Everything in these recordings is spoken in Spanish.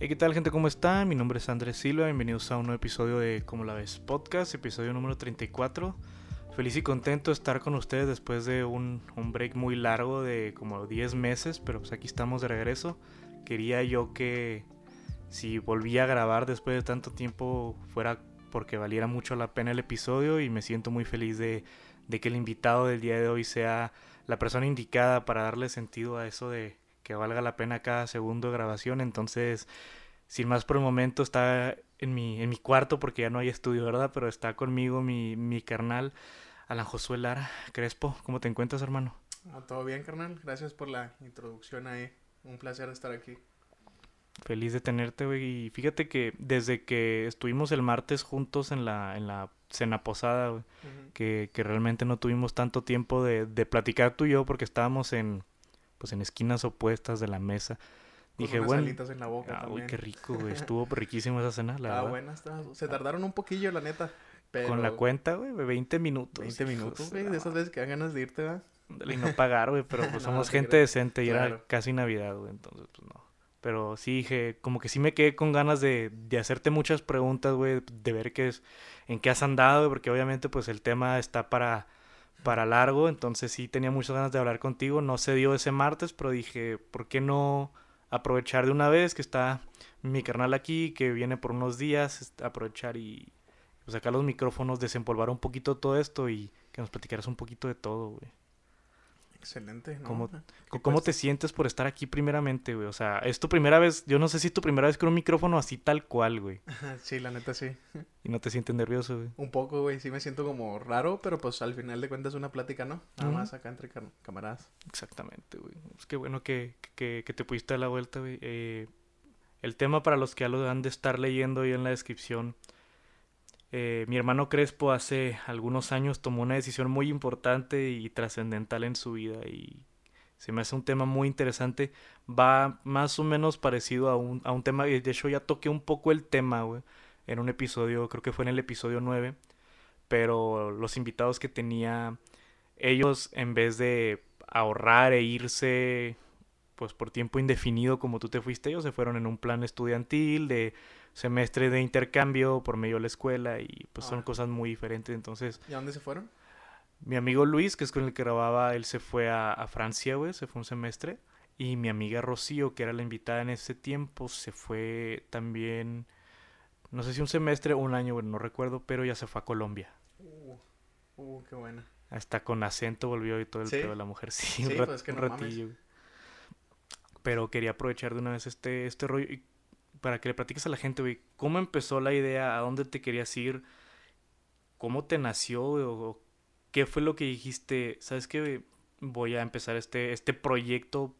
Hey, ¿qué tal gente? ¿Cómo están? Mi nombre es Andrés Silva, bienvenidos a un nuevo episodio de Como la ves podcast, episodio número 34. Feliz y contento de estar con ustedes después de un, un break muy largo de como 10 meses, pero pues aquí estamos de regreso. Quería yo que si volvía a grabar después de tanto tiempo fuera porque valiera mucho la pena el episodio y me siento muy feliz de, de que el invitado del día de hoy sea la persona indicada para darle sentido a eso de que valga la pena cada segundo de grabación. Entonces, sin más por el momento, está en mi, en mi cuarto porque ya no hay estudio, ¿verdad? Pero está conmigo mi, mi carnal, Alan Josué Lara Crespo. ¿Cómo te encuentras, hermano? Ah, Todo bien, carnal. Gracias por la introducción ahí. Un placer estar aquí. Feliz de tenerte, güey. Y fíjate que desde que estuvimos el martes juntos en la, en la cena posada, güey, que, que realmente no tuvimos tanto tiempo de, de platicar tú y yo porque estábamos en, pues en esquinas opuestas de la mesa. Con Dije, unas bueno, alitas en la boca ah, uy, qué rico, güey. Estuvo riquísimo esa cena, la Ah, verdad. buena está. Se tardaron un poquillo, la neta. Pero Con la cuenta, güey, 20 minutos. 20 minutos, güey. De esas veces que dan ganas de irte, ¿verdad? Y no pagar, güey, pero pues No, somos te gente creo. decente y era casi Navidad, güey, entonces pues no. Pero sí dije, como que sí me quedé con ganas de, de hacerte muchas preguntas, güey, de ver qué es, en qué has andado, porque obviamente pues el tema está para, para largo, entonces sí tenía muchas ganas de hablar contigo, no se dio ese martes, pero dije, ¿por qué no aprovechar de una vez que está mi carnal aquí, que viene por unos días, aprovechar y pues, sacar los micrófonos, desempolvar un poquito todo esto y que nos platicaras un poquito de todo, güey. Excelente, ¿no? ¿Cómo- ¿Qué Co- ¿Cómo te sientes por estar aquí primeramente, güey? O sea, es tu primera vez, yo no sé si es tu primera vez con un micrófono así tal cual, güey. Sí, la neta sí. Y no te sientes nervioso, güey. Un poco, güey. Sí me siento como raro, pero pues al final de cuentas es una plática, ¿no? Nada más acá entre cam- camaradas. Exactamente, güey. Es que bueno que, que, que te pudiste dar la vuelta, güey. Eh, el tema para los que ya lo han de estar leyendo ahí en la descripción. Eh, mi hermano Crespo hace algunos años tomó una decisión muy importante y trascendental en su vida y se me hace un tema muy interesante. Va más o menos parecido a un, a un tema, de hecho ya toqué un poco el tema, güey, en un episodio, creo que fue en el episodio 9, pero los invitados que tenía, ellos en vez de ahorrar e irse pues por tiempo indefinido como tú te fuiste, ellos se fueron en un plan estudiantil de semestre de intercambio por medio de la escuela y pues son Ah. cosas muy diferentes. Entonces, ¿Y a dónde se fueron? mi amigo Luis, que es con el que grababa, él se fue a, a Francia, güey, se fue un semestre. Y mi amiga Rocío, que era la invitada en ese tiempo, se fue también, no sé si un semestre o un año, güey, no recuerdo, pero ya se fue a Colombia. Uh, uh, qué buena. Hasta con acento volvió y todo el ¿Sí? pedo de la mujer. Sí, Sí, un, rat- pues, que un no mames. ratillo. güey. Pero quería aprovechar de una vez este, este rollo y para que le platiques a la gente, güey, ¿cómo empezó la idea? ¿A dónde te querías ir? ¿Cómo te nació? ¿O qué fue lo que dijiste? ¿Sabes qué? Voy a empezar este, este proyecto,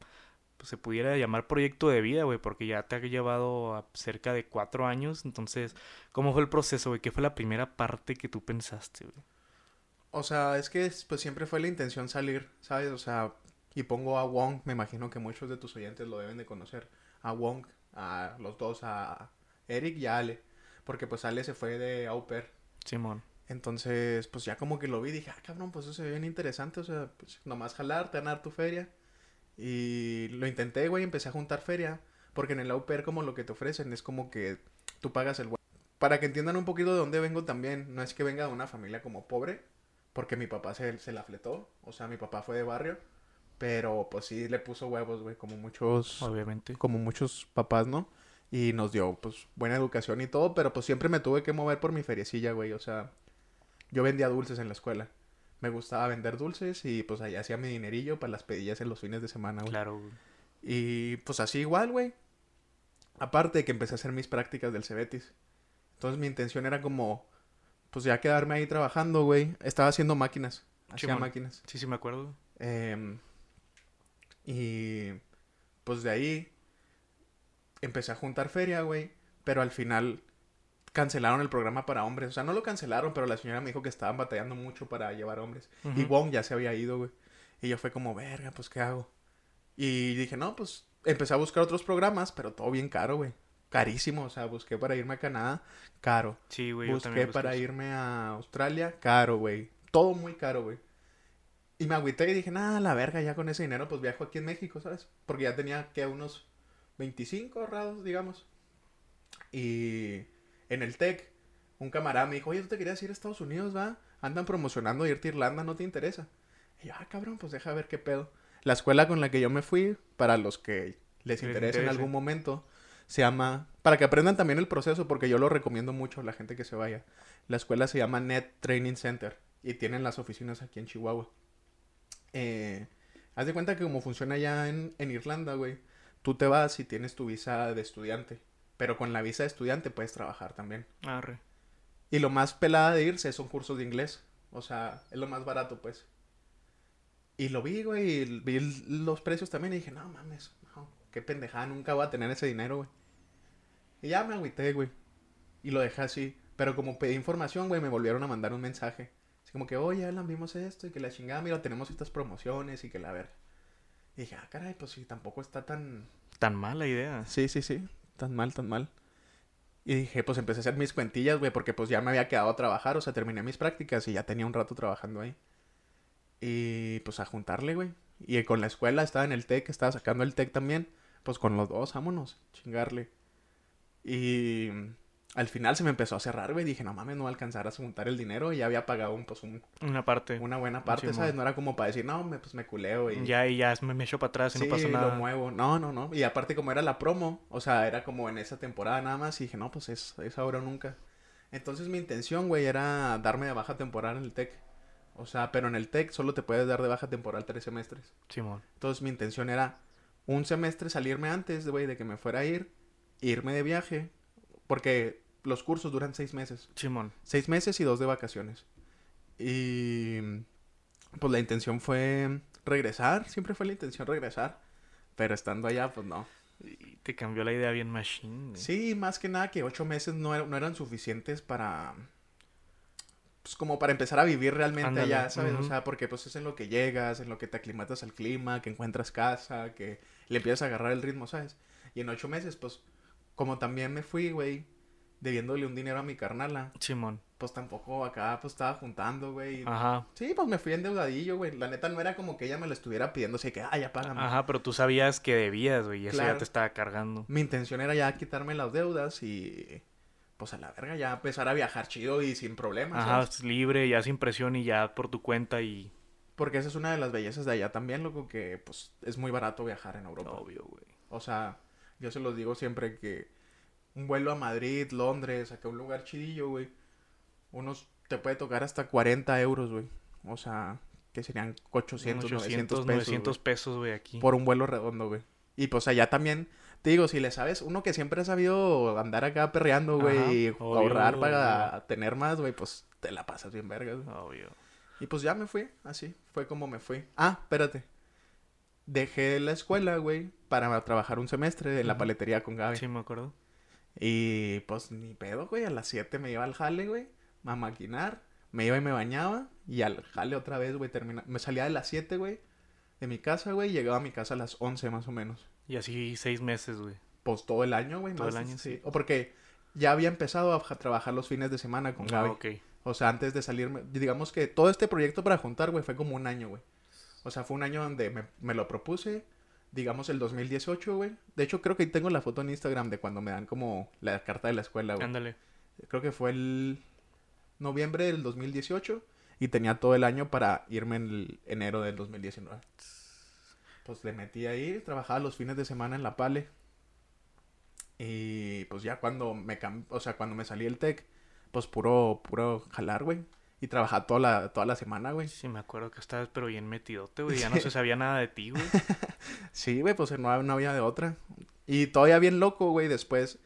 pues, se pudiera llamar proyecto de vida, güey, porque ya te ha llevado a cerca de cuatro años. Entonces, ¿cómo fue el proceso, güey? ¿Qué fue la primera parte que tú pensaste, güey? O sea, es que pues siempre fue la intención salir, ¿sabes? O sea, y pongo a Wong, me imagino que muchos de tus oyentes lo deben de conocer. A Wong, a los dos, a Eric y a Ale. Porque pues Ale se fue de au pair. Simón. Entonces, pues ya como que lo vi, dije, ah, cabrón, pues eso se ve bien interesante. O sea, pues nomás jalar, te van a dar tu feria. Y lo intenté, güey, empecé a juntar feria. Porque en el au pair como lo que te ofrecen es como que tú pagas el... Para que entiendan un poquito de dónde vengo también, no es que venga de una familia como pobre, porque mi papá se, se la fletó, o sea, mi papá fue de barrio, pero pues sí le puso huevos, güey, como muchos, Obviamente. como muchos papás, ¿no? Y nos dio, pues, buena educación y todo, pero pues siempre me tuve que mover por mi feriecilla, güey, o sea, yo vendía dulces en la escuela. Me gustaba vender dulces y pues allá hacía mi dinerillo para las pedillas en los fines de semana, güey. Claro, güey. Y pues así igual, güey. Aparte de que empecé a hacer mis prácticas del Cebetis. Entonces mi intención era como, pues ya quedarme ahí trabajando, güey. Estaba haciendo máquinas. Hacía máquinas. Sí, sí me acuerdo. Em, y pues de ahí empecé a juntar feria, güey. Pero al final cancelaron el programa para hombres. O sea, no lo cancelaron, pero la señora me dijo que estaban batallando mucho para llevar hombres. Y. Wong ya se había ido, güey. Y yo fue como, verga, pues, ¿qué hago? Y dije, no, pues, empecé a buscar otros programas, pero todo bien caro, güey. Carísimo, o sea, busqué para irme a Canadá, caro. Sí, güey. yo Busqué también busqué para eso. irme a Australia, caro, güey. Todo muy caro, güey. Y me agüité y dije, nada, la verga, ya con ese dinero, pues viajo aquí en México, ¿sabes? Porque ya tenía que unos 25 ahorrados, digamos. Y en el TEC, un camarada me dijo, oye, ¿tú te querías ir a Estados Unidos, va? Andan promocionando irte a Irlanda, ¿no te interesa? Y yo, ah, cabrón, pues deja ver qué pedo. La escuela con la que yo me fui, para los que les interese en algún momento, se llama, para que aprendan también el proceso, porque yo lo recomiendo mucho a la gente que se vaya. La escuela se llama Net Training Center y tienen las oficinas aquí en Chihuahua. Eh, haz de cuenta que como funciona allá en, en Irlanda, güey, tú te vas y tienes tu visa de estudiante, pero con la visa de estudiante puedes trabajar también. Arre. Y lo más pelada de irse son cursos de inglés. O sea, es lo más barato, pues. Y lo vi, güey, y vi los precios también y dije, no mames, no, qué pendejada, nunca voy a tener ese dinero, güey. Y ya me agüité, güey. Y lo dejé así. Pero como pedí información, güey, me volvieron a mandar un mensaje. Como que, oye, Alan, vimos esto y que la chingada, mira, tenemos estas promociones y que la verga. Y dije, ah, caray, pues sí, tampoco está tan, Tan mala idea. Sí, sí, sí. Tan mal, tan mal. Y dije, pues empecé a hacer mis cuentillas, güey, porque pues ya me había quedado a trabajar, o sea, terminé mis prácticas y ya tenía un rato trabajando ahí. Y pues a juntarle, güey. Y con la escuela estaba en el TEC, estaba sacando el TEC también. Pues con los dos, vámonos, chingarle. Y al final se me empezó a cerrar, güey. Dije, no mames, no va a alcanzar a juntar el dinero. Y ya había pagado un, pues, un- Una parte. una buena parte. ¿sabes? No era como para decir, no, me, pues me culeo y... Ya, y ya me, me echo para atrás y no pasa Sí, nada. lo muevo. No, no, no. Y aparte como era la promo, o sea, era como en esa temporada nada más, y dije, no, pues es, es ahora o nunca. Entonces mi intención, güey, era darme de baja temporal en el TEC. O sea, pero en el TEC solo te puedes dar de baja temporal tres semestres. Simón. Entonces mi intención era un semestre salirme antes, güey, de que me fuera a ir, irme de viaje, porque los cursos duran seis meses. Simón. Seis meses y dos de vacaciones. Y pues la intención fue regresar, siempre fue la intención regresar, pero estando allá, pues no. Y te cambió la idea bien machine. Sí, más que nada que ocho meses no, era- no eran suficientes para, pues como para empezar a vivir realmente Ándale, allá, ¿sabes? O sea, porque pues es en lo que llegas, en lo que te aclimatas al clima, que encuentras casa, que le empiezas a agarrar el ritmo, ¿sabes? Y en ocho meses, pues, como también me fui, güey, debiéndole un dinero a mi carnala, Simón. pues tampoco acá pues estaba juntando, güey. Ajá. Sí, pues me fui endeudadillo, güey. La neta no era como que ella me lo estuviera pidiendo, así que, ah, ya págame. Ajá, pero tú sabías que debías, güey, y eso ya Claro. te estaba cargando. Mi intención era ya quitarme las deudas y pues a la verga ya empezar a viajar chido y sin problemas. Ajá, libre, ya sin presión y ya por tu cuenta y... Porque esa es una de las bellezas de allá también, loco, que pues es muy barato viajar en Europa. Obvio, güey. O sea, yo se los digo siempre que un vuelo a Madrid, Londres, acá un lugar chidillo, güey. Unos te puede tocar hasta 40 euros, güey. O sea, que serían 800, 900 800, pesos. 900 güey. pesos, güey, aquí. por un vuelo redondo, güey. Y pues allá también, te digo, si le sabes, uno que siempre ha sabido andar acá perreando, güey, y obvio, ahorrar para obvio. tener más, güey, pues te la pasas bien verga, güey. Obvio. Y pues ya me fui, así, fue como me fui. Ah, espérate. Dejé la escuela, güey, para trabajar un semestre en la paletería con Gaby. Sí, me acuerdo. Y pues ni pedo, güey, a las 7 me iba al jale, güey, a maquinar, me iba y me bañaba, y al jale otra vez, güey, termina... me salía de las 7, güey, de mi casa, güey, y llegaba a mi casa a las 11 más o menos. Y así seis meses, güey. Pues todo el año, güey. Todo más- el año, sí. O porque ya había empezado a ja- trabajar los fines de semana con Ah, Gaby. ok. O sea, antes de salirme. Digamos que todo este proyecto para juntar, güey, fue como un año, güey. O sea, fue un año donde me, me lo propuse. Digamos el 2018, güey. De hecho, creo que ahí tengo la foto en Instagram de cuando me dan como la carta de la escuela, güey. Ándale. Creo que fue el noviembre del 2018. Y tenía todo el año para irme en el enero del 2019. Pues le metí ahí, trabajaba los fines de semana en la Pale. Y pues ya cuando me o sea, cuando me salí el TEC, pues puro, puro jalar, güey. Y trabajaba toda la, toda la semana, güey. Sí, me acuerdo que estabas pero bien metidote, güey. Ya no se sabía nada de ti, güey. Sí, güey, pues no, no había de otra. Y todavía bien loco, güey, después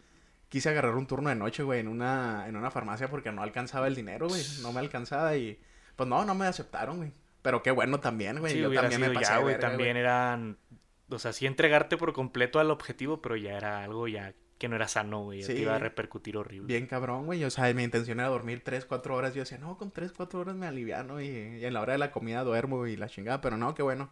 quise agarrar un turno de noche, güey, en una, en una farmacia porque no alcanzaba el dinero, güey. No me alcanzaba y pues no, no me aceptaron, güey. Pero qué bueno también, güey. Sí, Yo también me pasé ya, güey. También eran... O sea, sí entregarte por completo al objetivo, pero ya era algo ya que no era sano, güey. Sí. iba a repercutir horrible. Bien cabrón, güey. O sea, mi intención era dormir 3, 4 horas. Yo decía, no, con 3, 4 horas me aliviano y, y en la hora de la comida duermo y la chingada. Pero no, qué bueno.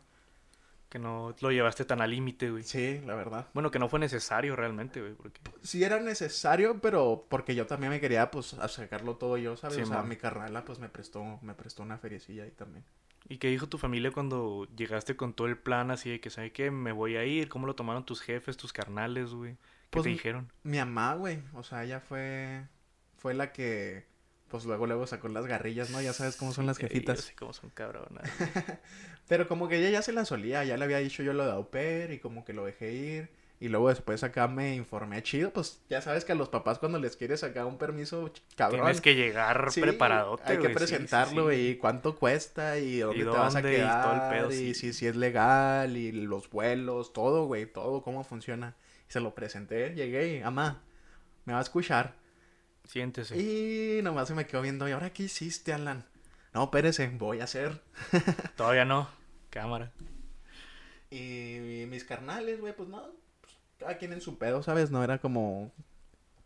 Que no lo llevaste tan al límite, güey. Sí, la verdad. Bueno, que no fue necesario realmente, güey. Porque... Sí era necesario, pero porque yo también me quería, pues, sacarlo todo yo, ¿sabes? Sí, o sea, man. mi carnala, pues, me prestó, me prestó una feriecilla ahí también. ¿Y qué dijo tu familia cuando llegaste con todo el plan así de que, ¿sabe qué? Me voy a ir. ¿Cómo lo tomaron tus jefes, tus carnales, güey? ¿Qué Pues, te dijeron? Mi mamá, güey. O sea, ella fue. Fue la que. Pues luego, luego sacó las garrillas, ¿no? Ya sabes cómo son las jefitas. sé cómo son cabronas. Pero como que ella ya se la solía, ya le había dicho yo lo de au pair y como que lo dejé ir. Y luego después acá me informé chido, pues ya sabes que a los papás cuando les quieres sacar un permiso, cabrón. Tienes que llegar Sí, preparadote, Hay que sí, sí, presentarlo, sí. y cuánto cuesta y dónde te vas a dónde, y todo el quedar pedo, y sí. si, si es legal y los vuelos, todo, güey, todo cómo funciona. Y se lo presenté, llegué y, mamá, me va a escuchar. Siéntese. Y nomás se me quedó viendo, ¿y ahora qué hiciste, Alan? No, espérese, voy a hacer. Todavía no. Cámara. Y mis carnales, güey, pues no, pues, cada quien en su pedo, ¿sabes? No era como...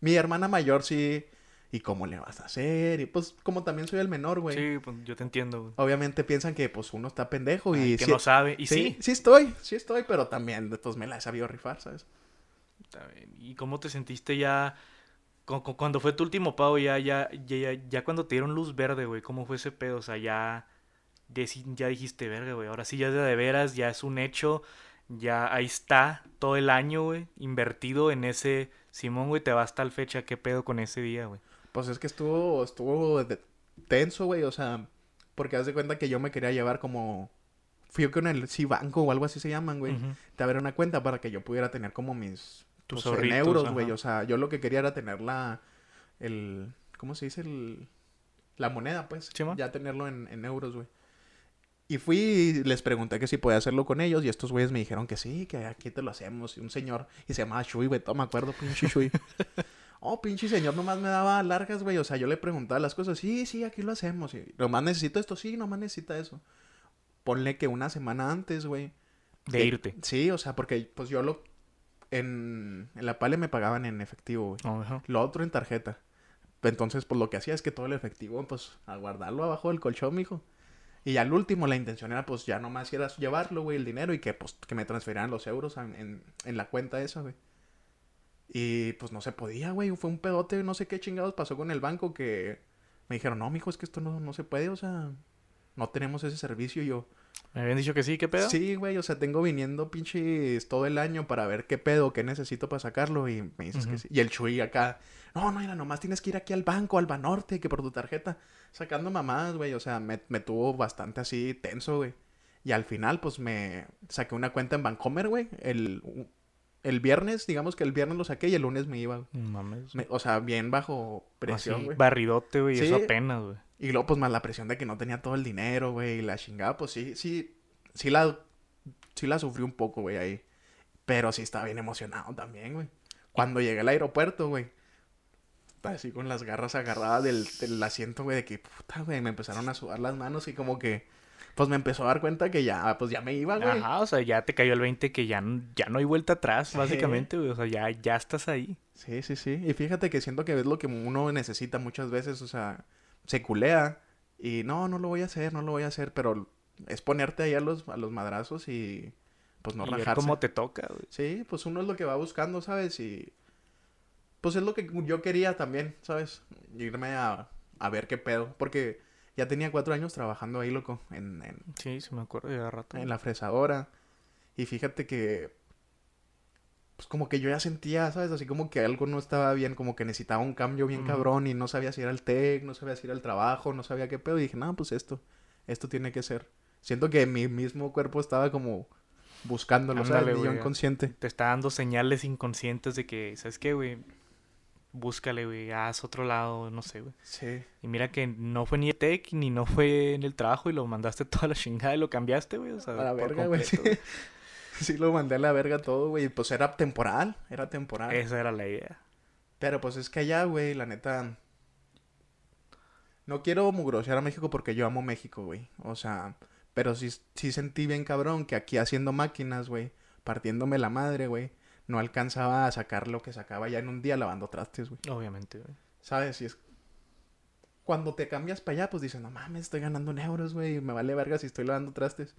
Mi hermana mayor sí, ¿y cómo le vas a hacer? Y pues como también soy el menor, güey. Sí, pues yo te entiendo, güey. Obviamente piensan que pues uno está pendejo y Ay, que sí, no sabe. Y sí, sí. sí estoy, sí estoy, pero también pues me la he sabido rifar, ¿sabes? Está bien. ¿Y cómo te sentiste ya cu- cu- cuando fue tu último pago ya ya ya ya, cuando te dieron luz verde, güey? ¿Cómo fue ese pedo? O sea, ya ya dijiste, "Verga, güey, ahora sí ya es de, veras, ya es un hecho, ya ahí está todo el año, güey, invertido en ese Simón, güey, te va hasta el fecha, ¿qué pedo con ese día, güey?" Pues es que estuvo, estuvo tenso, güey, o sea, porque haz de cuenta que yo me quería llevar como... Fui con el banco o algo así se llaman, güey. Ujú. Te abrir una cuenta para que yo pudiera tener como mis... Tus pues, en euros, güey. O sea, yo lo que quería era tener la... El... ¿Cómo se dice? El... La moneda, pues. Ya tenerlo en, en euros, güey. Y fui y les pregunté que si podía hacerlo con ellos. Y estos güeyes me dijeron que sí, que aquí te lo hacemos. Y un señor, y se llamaba Shui, güey. Todo me acuerdo, pinche Shui. oh, pinche señor, nomás me daba largas, güey. O sea, yo le preguntaba las cosas. Sí, sí, aquí lo hacemos. Y, nomás necesito esto, sí, nomás necesita eso. Ponle que una semana antes, güey. De irte. Sí, o sea, porque pues yo lo... En, en la pale me pagaban en efectivo, güey. Ajá. Lo otro en tarjeta. Entonces, pues lo que hacía es que todo el efectivo, pues, a guardarlo abajo del colchón, mijo. Y al último, la intención era, pues, ya nomás era llevarlo, güey, el dinero y que, pues, que me transferieran los euros en, en, en la cuenta esa, güey. Y, pues, no se podía, güey. Fue un pedote, no sé qué chingados pasó con el banco que me dijeron, no, mijo, es que esto no, no se puede, o sea, no tenemos ese servicio. Y yo, Me habían dicho que sí, ¿qué pedo? Sí, güey, o sea, tengo viniendo pinches todo el año para ver qué pedo, qué necesito para sacarlo y me dices que sí. Y el Chuy acá, no, no, mira, nomás tienes que ir aquí al banco, al Banorte, que por tu tarjeta, sacando mamadas, güey, o sea, me, me tuvo bastante así tenso, güey. Y al final, pues, me saqué una cuenta en Bancomer, güey, el, el viernes, digamos que el viernes lo saqué y el lunes me iba, Mames. Me- o sea, bien bajo presión, güey. barridote, güey, Sí. eso apenas, güey. Y luego, pues, más la presión de que no tenía todo el dinero, güey, y la chingada, pues sí, sí, sí la, sí la sufrí un poco, güey, ahí. Pero sí estaba bien emocionado también, güey. Cuando llegué al aeropuerto, güey, así con las garras agarradas del, del asiento, güey, de que, puta, güey, me empezaron a sudar las manos y como que, pues me empezó a dar cuenta que ya, pues ya me iba, güey. Ajá, o sea, ya te cayó el 20 que ya, ya no hay vuelta atrás, básicamente, güey. O sea, ya, ya estás ahí. Sí, sí, sí. Y fíjate que siento que es lo que uno necesita muchas veces, o sea, se culea y no, no lo voy a hacer, no lo voy a hacer, pero es ponerte ahí a los, a los madrazos y pues no y rajarse. cómo te toca, güey. Sí, pues uno es lo que va buscando, ¿sabes? Y pues es lo que yo quería también, ¿sabes? Irme a, a ver qué pedo, porque ya tenía cuatro años trabajando ahí, loco, en, en, Sí, sí me acuerdo hace rato. en la fresadora. Y fíjate que, pues como que yo ya sentía, ¿sabes? Así como que algo no estaba bien, como que necesitaba un cambio bien cabrón y no sabía si era el tech, no sabía si era el trabajo, no sabía qué pedo. Y dije, no, pues esto, esto tiene que ser. Siento que mi mismo cuerpo estaba como buscándolo, ¿sabes? Ándale, Ni yo inconsciente. Te está dando señales inconscientes de que, ¿sabes qué, güey? Búscale, güey, haz otro lado, no sé, güey. Sí. Y mira que no fue ni tech, ni no fue en el trabajo y lo mandaste toda la chingada y lo cambiaste, güey. O sea, A la verga, güey. Sí, lo mandé a la verga todo, güey. y Pues era temporal, era temporal. Esa era la idea. Pero pues es que allá, güey, la neta. No quiero mugrosear a México porque yo amo México, güey. O sea, pero sí, sí sentí bien cabrón que aquí haciendo máquinas, güey, partiéndome la madre, güey, no alcanzaba a sacar lo que sacaba ya en un día lavando trastes, güey. Obviamente, güey. ¿Sabes? Y es. Cuando te cambias para allá, pues dices, no mames, estoy ganando en euros, güey. Me vale verga si estoy lavando trastes.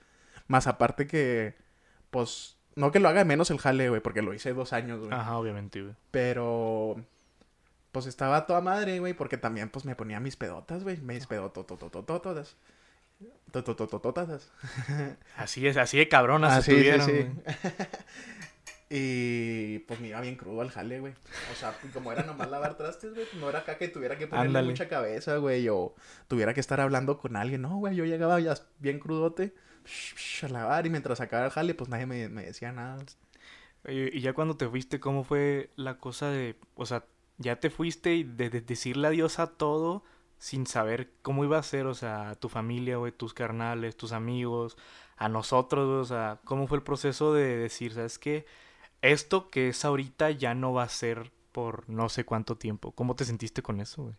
Más aparte que, pues, no que lo haga menos el jale, güey, porque lo hice dos años, güey. Ajá, obviamente, güey. Pero, pues estaba toda madre, güey, porque también, pues me ponía mis pedotas, güey. Mis pedototototototas. Totototototas. Así es, así de cabronas Ah, sí, sí. Y pues me iba bien crudo al jale, güey. O sea, como era nomás lavar trastes, güey, no era acá que tuviera que ponerle mucha cabeza, güey, o tuviera que estar hablando con alguien. No, güey, yo llegaba ya bien crudote a lavar y mientras sacaba el jale, pues nadie me, decía nada. Y ya cuando te fuiste, ¿cómo fue la cosa de, o sea, ya te fuiste y de, decirle adiós a todo sin saber cómo iba a ser, o sea, a tu familia, güey, tus carnales, tus amigos, a nosotros, o sea, cómo fue el proceso de decir, ¿sabes qué? Esto que es ahorita ya no va a ser por no sé cuánto tiempo. ¿Cómo te sentiste con eso, güey?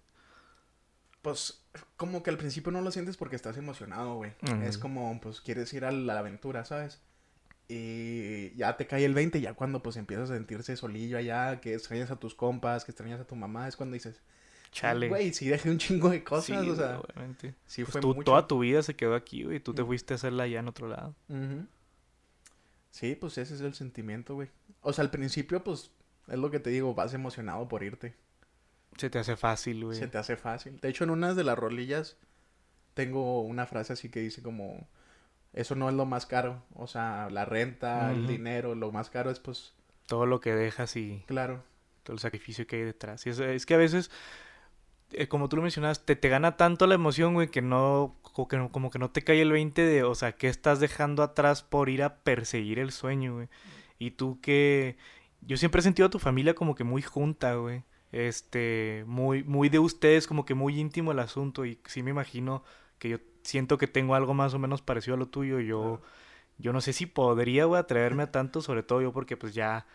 Pues como que al principio no lo sientes porque estás emocionado, güey. Es como, pues quieres ir a la aventura, ¿sabes? Y ya te cae el 20, ya cuando pues empiezas a sentirse solillo allá, que extrañas a tus compas, que extrañas a tu mamá, es cuando dices, chale. Güey, sí dejé un chingo de cosas, o sea. Obviamente. Sí, pues fue Toda tu vida se quedó aquí, güey, tú te fuiste a hacerla allá en otro lado. Sí, pues ese es el sentimiento, güey. O sea, al principio, pues, es lo que te digo, vas emocionado por irte. Se te hace fácil, güey. Se te hace fácil. De hecho, en unas de las rolillas tengo una frase así que dice como, eso no es lo más caro. O sea, la renta, el dinero, lo más caro es pues... Todo lo que dejas y... Claro. Todo el sacrificio que hay detrás. Y es, es que a veces, eh, como tú lo mencionabas, te, te gana tanto la emoción, güey, que no, como que, como que no te cae el 20 de, o sea, ¿qué estás dejando atrás por ir a perseguir el sueño, güey? Y tú que... Yo siempre he sentido a tu familia como que muy junta, güey este, muy, muy de ustedes, como que muy íntimo el asunto y sí me imagino que yo siento que tengo algo más o menos parecido a lo tuyo, yo, yo no sé si podría, güey, atreverme a tanto, sobre todo yo porque pues ya,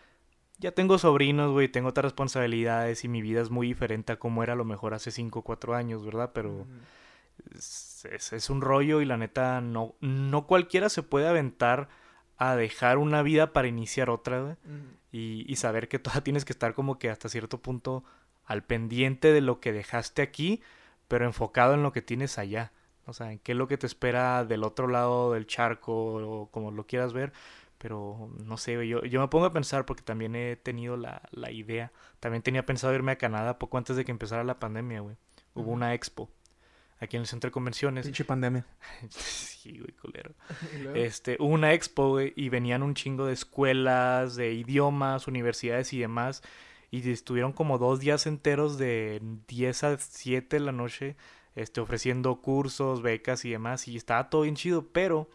ya tengo sobrinos, güey, tengo otras responsabilidades y mi vida es muy diferente a como era a lo mejor hace 5 o 4 años, ¿verdad? Pero es, es, un rollo y la neta no, no cualquiera se puede aventar a dejar una vida para iniciar otra, güey y, saber que todavía tienes que estar como que hasta cierto punto al pendiente de lo que dejaste aquí, pero enfocado en lo que tienes allá. O sea, en qué es lo que te espera del otro lado del charco o como lo quieras ver. Pero no sé, yo, yo me pongo a pensar porque también he tenido la, la idea. También tenía pensado irme a Canadá poco antes de que empezara la pandemia, güey. Hubo una expo aquí en el centro de convenciones. Pinche pandemia. sí, güey, culero. Este, hubo una expo, güey, y venían un chingo de escuelas, de idiomas, universidades y demás. Y estuvieron como dos días enteros de 10 a 7 de la noche, este, ofreciendo cursos, becas y demás. Y estaba todo bien chido, pero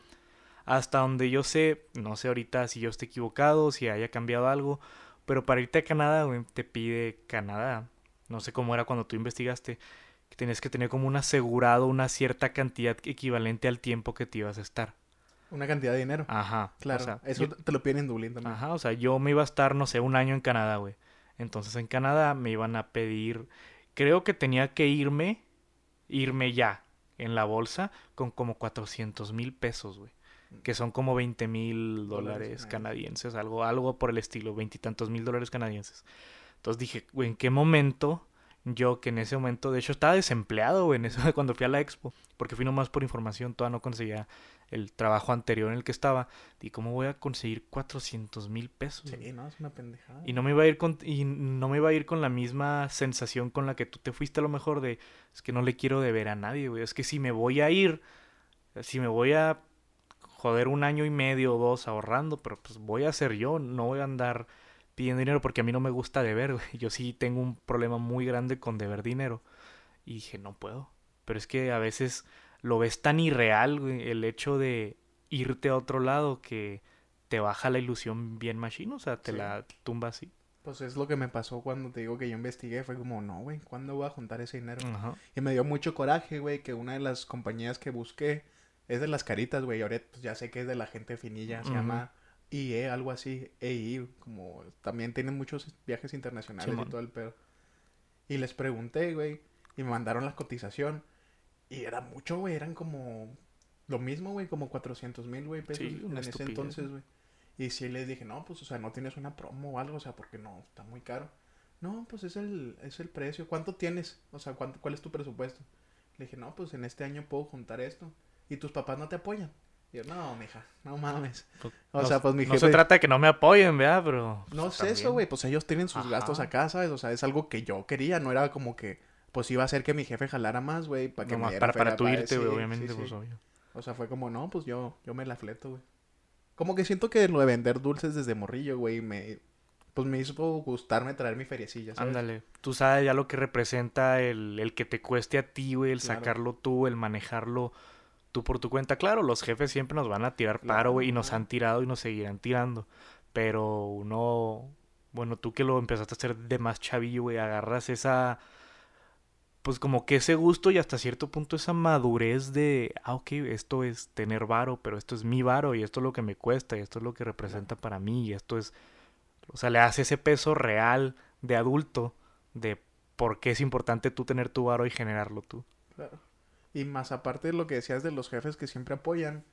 hasta donde yo sé, no sé ahorita si yo esté equivocado, si haya cambiado algo, pero para irte a Canadá, güey, te pide Canadá. No sé cómo era cuando tú investigaste que tenías que tener como un asegurado una cierta cantidad equivalente al tiempo que te ibas a estar. Una cantidad de dinero. Ajá. Claro. eso te lo piden en Dublín también. Ajá, o sea, yo me iba a estar, no sé, un año en Canadá, güey. Entonces en Canadá me iban a pedir, creo que tenía que irme, irme ya en la bolsa con como 400 mil pesos, güey. Que son como 20 mil dólares canadienses, algo, algo por el estilo, veintitantos mil dólares canadienses. Entonces dije, güey, ¿en qué momento yo que en ese momento, de hecho estaba desempleado, güey, en eso, cuando fui a la expo, porque fui nomás por información, todavía no conseguía el trabajo anterior en el que estaba. Y cómo voy a conseguir 400 mil pesos. Sí, no, es una pendejada. Y no me iba a ir con, y no me iba a ir con la misma sensación con la que tú te fuiste a lo mejor de, es que no le quiero deber a nadie, güey. Es que si me voy a ir, si me voy a joder un año y medio o dos ahorrando, pero pues voy a ser yo, no voy a andar pidiendo dinero porque a mí no me gusta deber, güey. Yo sí tengo un problema muy grande con deber dinero. Y dije, no puedo. Pero es que a veces lo ves tan irreal, güey, el hecho de irte a otro lado que te baja la ilusión bien machine, o sea, te la tumba así. Pues es lo que me pasó cuando te digo que yo investigué. Fue como, no, güey, ¿cuándo voy a juntar ese dinero? Y me dio mucho coraje, güey, que una de las compañías que busqué es de las caritas, güey. Ahora pues ya sé que es de la gente finilla. Se llama IE, algo así, EI, como también tienen muchos viajes internacionales y todo el pedo. Y les pregunté, güey, y me mandaron la cotización. Y era mucho, güey, eran como lo mismo, güey, como 400 mil, güey, pesos en ese entonces, güey. Y sí les dije, no, pues, o sea, no tienes una promo o algo, o sea, porque no, está muy caro. No, pues es el, es el precio. ¿Cuánto tienes? O sea, ¿cuánto, ¿cuál es tu presupuesto? Le dije, no, pues en este año puedo juntar esto. ¿Y tus papás no te apoyan? yo, no, mija, no mames. Pues, o sea, pues mi jefe... No se trata de que no me apoyen, ¿verdad? Pero... No pues, es eso, güey. Pues ellos tienen sus gastos acá, ¿sabes? O sea, es algo que yo quería. No era como que... Pues iba a hacer que mi jefe jalara más, güey. Para que para, para tu irte, güey, obviamente, pues obvio. O sea, fue como, no, pues yo, yo me la fleto, güey. Como que siento que lo de vender dulces desde morrillo, güey, me... Pues me hizo gustarme traer mi feriecilla, ¿sabes? Ándale. Tú sabes ya lo que representa el, el que te cueste a ti, güey, el Claro. sacarlo tú, el manejarlo tú por tu cuenta. Claro, los jefes siempre nos van a tirar paro, güey, y nos han tirado y nos seguirán tirando. Pero uno, bueno, tú que lo empezaste a hacer de más chavillo, güey, agarras esa, pues como que ese gusto y hasta cierto punto esa madurez de, ah, ok, esto es tener varo, pero esto es mi varo y esto es lo que me cuesta y esto es lo que representa para mí y esto es, o sea, le hace ese peso real de adulto de por qué es importante tú tener tu varo y generarlo tú. Claro. Y más aparte de lo que decías de los jefes que siempre apoyan,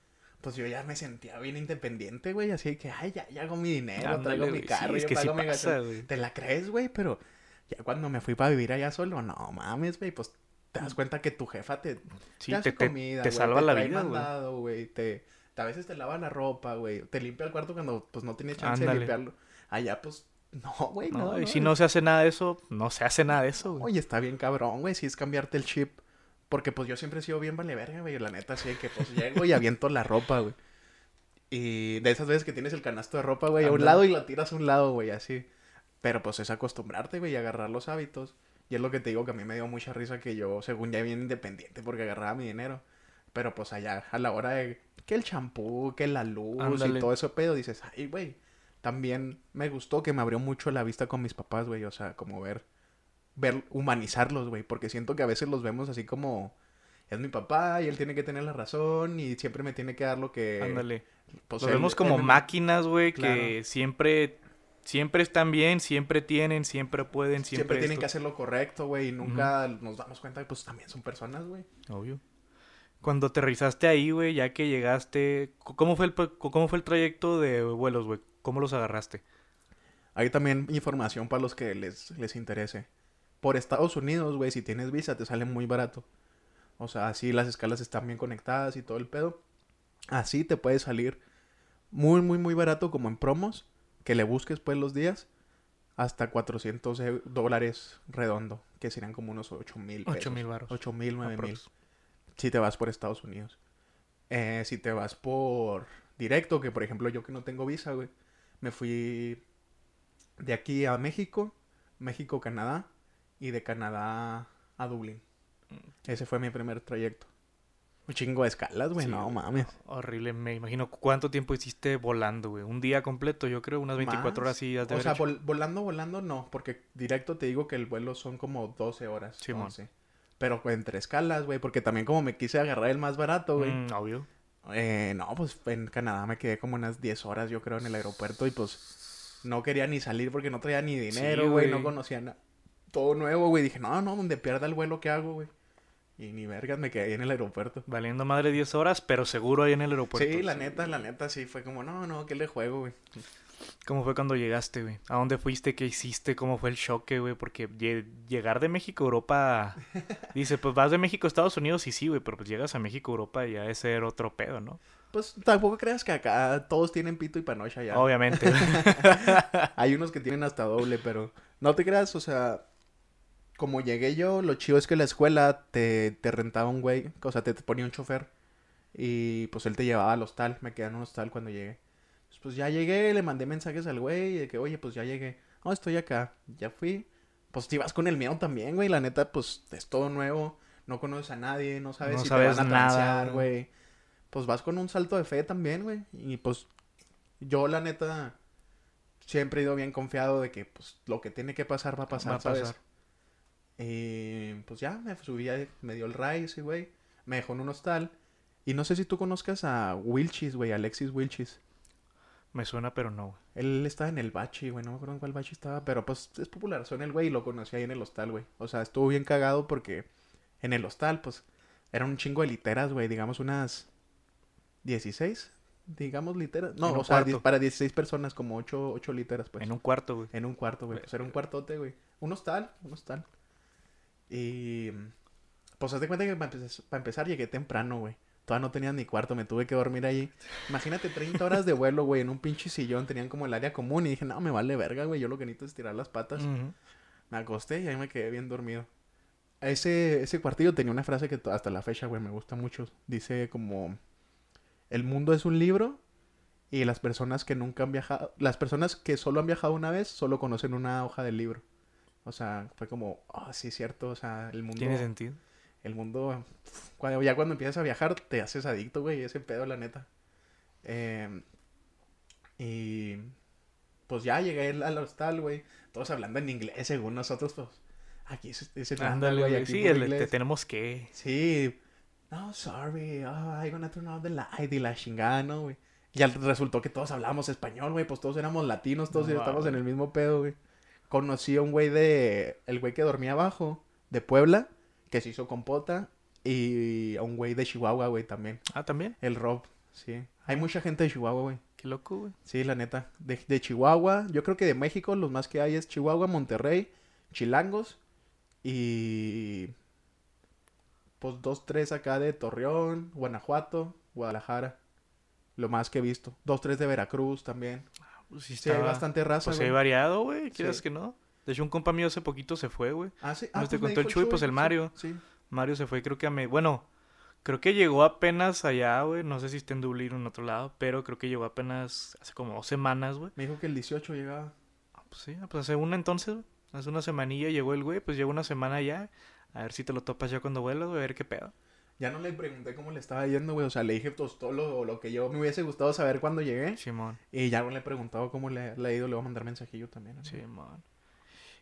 pues yo ya me sentía bien independiente, güey. Así que, ay, ya, ya hago mi dinero, Ándale, traigo mi güey. Sí, carro, es yo que sí pago mi pasa. ¿Te la crees, güey? Pero ya cuando me fui para vivir allá solo, no mames, güey, pues te das cuenta que tu jefa te, Sí, te te, te- comida, te salva te la vida, güey. Te, te- a veces te lava la ropa, güey. Te limpia el cuarto cuando pues no tienes chance Ándale. de limpiarlo. Allá, pues, no, güey, No, no. y si no se hace nada de eso, no se hace nada de eso, güey. Oye, está bien cabrón, güey, si es cambiarte el chip. Porque pues yo siempre he sido bien vale verga, güey. La neta, sí, que pues llego y aviento la ropa, güey. Y de esas veces que tienes el canasto de ropa, güey, a un lado y lo tiras a un lado, güey, así. Pero pues es acostumbrarte, güey, y agarrar los hábitos. Y es lo que te digo que a mí me dio mucha risa que yo, según ya bien independiente, porque agarraba mi dinero. Pero pues allá, a la hora de que el champú, que la luz Ándale. y todo eso pedo, dices, ay, güey. También me gustó que me abrió mucho la vista con mis papás, güey. O sea, como ver ver, humanizarlos, güey, porque siento que a veces los vemos así como, es mi papá y él tiene que tener la razón y siempre me tiene que dar lo que... Ándale. pues, Lo él- vemos como él máquinas, güey, que siempre, siempre están bien, siempre tienen, siempre pueden, Siempre, siempre, tienen esto. que hacer lo correcto, güey, y nunca nos damos cuenta que pues también son personas, güey. Obvio. Cuando aterrizaste ahí, güey, ya que llegaste, ¿cómo fue el, cómo fue el trayecto de vuelos, güey? ¿Cómo los agarraste? Hay también información para los que les, les interese. Por Estados Unidos, güey, si tienes visa te sale muy barato. O sea, así las escalas están bien conectadas y todo el pedo. Así te puede salir muy, muy, muy barato como en promos. Que le busques pues los días. Hasta 400 eu- dólares redondo. Que serían como unos 8 mil pesos. 8 mil baros. 8 mil, 9 mil. Si te vas por Estados Unidos. Eh, si te vas por directo, que por ejemplo yo que no tengo visa, güey. Me fui de aquí a México, México, Canadá. Y de Canadá a Dublín. Ese fue mi primer trayecto. Un chingo de escalas, güey. Sí, no mames. Horrible, me imagino. ¿Cuánto tiempo hiciste volando, güey? Un día completo, yo creo, unas 24 Más. horas sí has de O haber sea, hecho. vol- volando, volando no. Porque directo te digo que el vuelo son como 12 horas. 11. Pero entre escalas, güey. Porque también como me quise agarrar el más barato, güey. Mm, obvio. Eh, no, pues en Canadá me quedé como unas 10 horas, yo creo, en el aeropuerto y pues no quería ni salir porque no traía ni dinero, Sí, güey, güey. no conocía nada. Todo nuevo, güey. Dije, no, no, donde pierda el vuelo, ¿qué hago, güey? Y ni vergas, me quedé ahí en el aeropuerto. Valiendo madre 10 horas, pero seguro ahí en el aeropuerto. sí, la neta, la neta, sí, fue como, no, no, ¿qué le juego, güey? ¿Cómo fue cuando llegaste, güey? ¿A dónde fuiste? ¿Qué hiciste? ¿Cómo fue el choque, güey? Porque lle- llegar de México a Europa... Dice, pues vas de México a Estados Unidos y sí, güey, pero pues llegas a México a Europa y ya es ser otro pedo, ¿no? Pues tampoco creas que acá todos tienen pito y panocha ya. Obviamente. Hay unos que tienen hasta doble, pero no te creas, o sea, como llegué yo, lo chido es que la escuela te, te rentaba un güey, o sea, te, te ponía un chofer y pues él te llevaba al hostal, me quedé en un hostal cuando llegué. Pues, pues, ya llegué, le mandé mensajes al güey de que, oye, pues ya llegué, no, estoy acá, ya fui. Pues te ibas con el miedo también, güey, la neta, pues es todo nuevo, no conoces a nadie, no sabes No si sabes te van a transear, güey. güey. Pues vas con un salto de fe también, güey, y pues yo la neta siempre he ido bien confiado de que pues lo que tiene que pasar va a pasar, Va a ¿sabes? pasar. Y pues ya me subí, me dio el ride ese güey, me dejó en un hostal. Y no sé si tú conozcas a Wilchis, güey, Alexis Wilchis. Me suena, pero no, güey. Él estaba en el bachi, güey, no me acuerdo en cuál bachi estaba, pero pues es popular, son el güey y lo conocí ahí en el hostal, güey. O sea, estuvo bien cagado porque en el hostal, pues, eran un chingo de literas, güey, digamos unas 16, digamos literas. No, o sea, cuarto. para 16 personas, como 8, 8 literas, pues. En un cuarto, güey. En un cuarto, güey. Pues era un cuartote, güey. Un hostal, un hostal. Y. Pues haz de cuenta que para empezar, para empezar llegué temprano, güey. Todavía no tenía ni cuarto, me tuve que dormir allí. Imagínate 30 horas de vuelo, güey, en un pinche sillón. Tenían como el área común y dije, no, me vale verga, güey. Yo lo que necesito es tirar las patas. Me acosté y ahí me quedé bien dormido. Ese, ese cuartillo tenía una frase que hasta la fecha, güey, me gusta mucho. Dice como, el mundo es un libro Y las personas que nunca han viajado, las personas que solo han viajado una vez, solo conocen una hoja del libro. O sea, fue como, ah, sí, cierto, o sea, el mundo... Tiene sentido. El mundo, cuando, ya cuando empiezas a viajar, te haces adicto, güey, ese pedo, la neta. Em, y pues ya llegué al hostal, güey, todos hablando en inglés, según nosotros, pues, aquí es, es el Ándale, güey, Sí, el- te- tenemos que. Sí. No, sorry. Oh, I'm gonna turn off the light y la chingada, ¿no, güey? Y resultó que todos hablábamos español, güey. Pues todos éramos latinos, todos No estábamos en el mismo pedo, güey. Conocí a un güey de... El güey que dormía abajo, de Puebla, que se hizo compota. Y a un güey de Chihuahua, güey, también. Ah, también. El Rob, sí. Hay mucha gente de Chihuahua, güey. Qué loco, güey. Sí, la neta. De, de Chihuahua, yo creo que de México los más que hay es Chihuahua, Monterrey, Chilangos y pues dos, tres acá de Torreón, Guanajuato, Guadalajara. Lo más que he visto. Dos, tres de Veracruz también. Pues sí, Sí, hay bastante raza, Pues güey. hay variado, güey. ¿Quieres Sí. que no? De hecho, un compa mío hace poquito se fue, güey. Ah, sí. ¿No Ah, te pues me contó el Chuy? Pues el Mario. Sí. Mario se fue, creo que a me... Bueno, creo que llegó apenas allá, güey. No sé si está en Dublín o en otro lado, pero creo que llegó apenas hace como dos semanas, güey. Me dijo que el 18 llegaba. Ah, Pues sí, pues hace una entonces, güey. Hace una semanilla llegó el güey, pues llegó una semana ya. A ver si te lo topas ya cuando vuelas, güey, a ver qué pedo. Ya no le pregunté cómo le estaba yendo, güey. O sea, le dije pues, todo lo, lo que yo me hubiese gustado saber cuando llegué. Simón, Y ya no le he preguntado cómo le, le ha ido. Le voy a mandar mensajillo también. ¿no? Simón.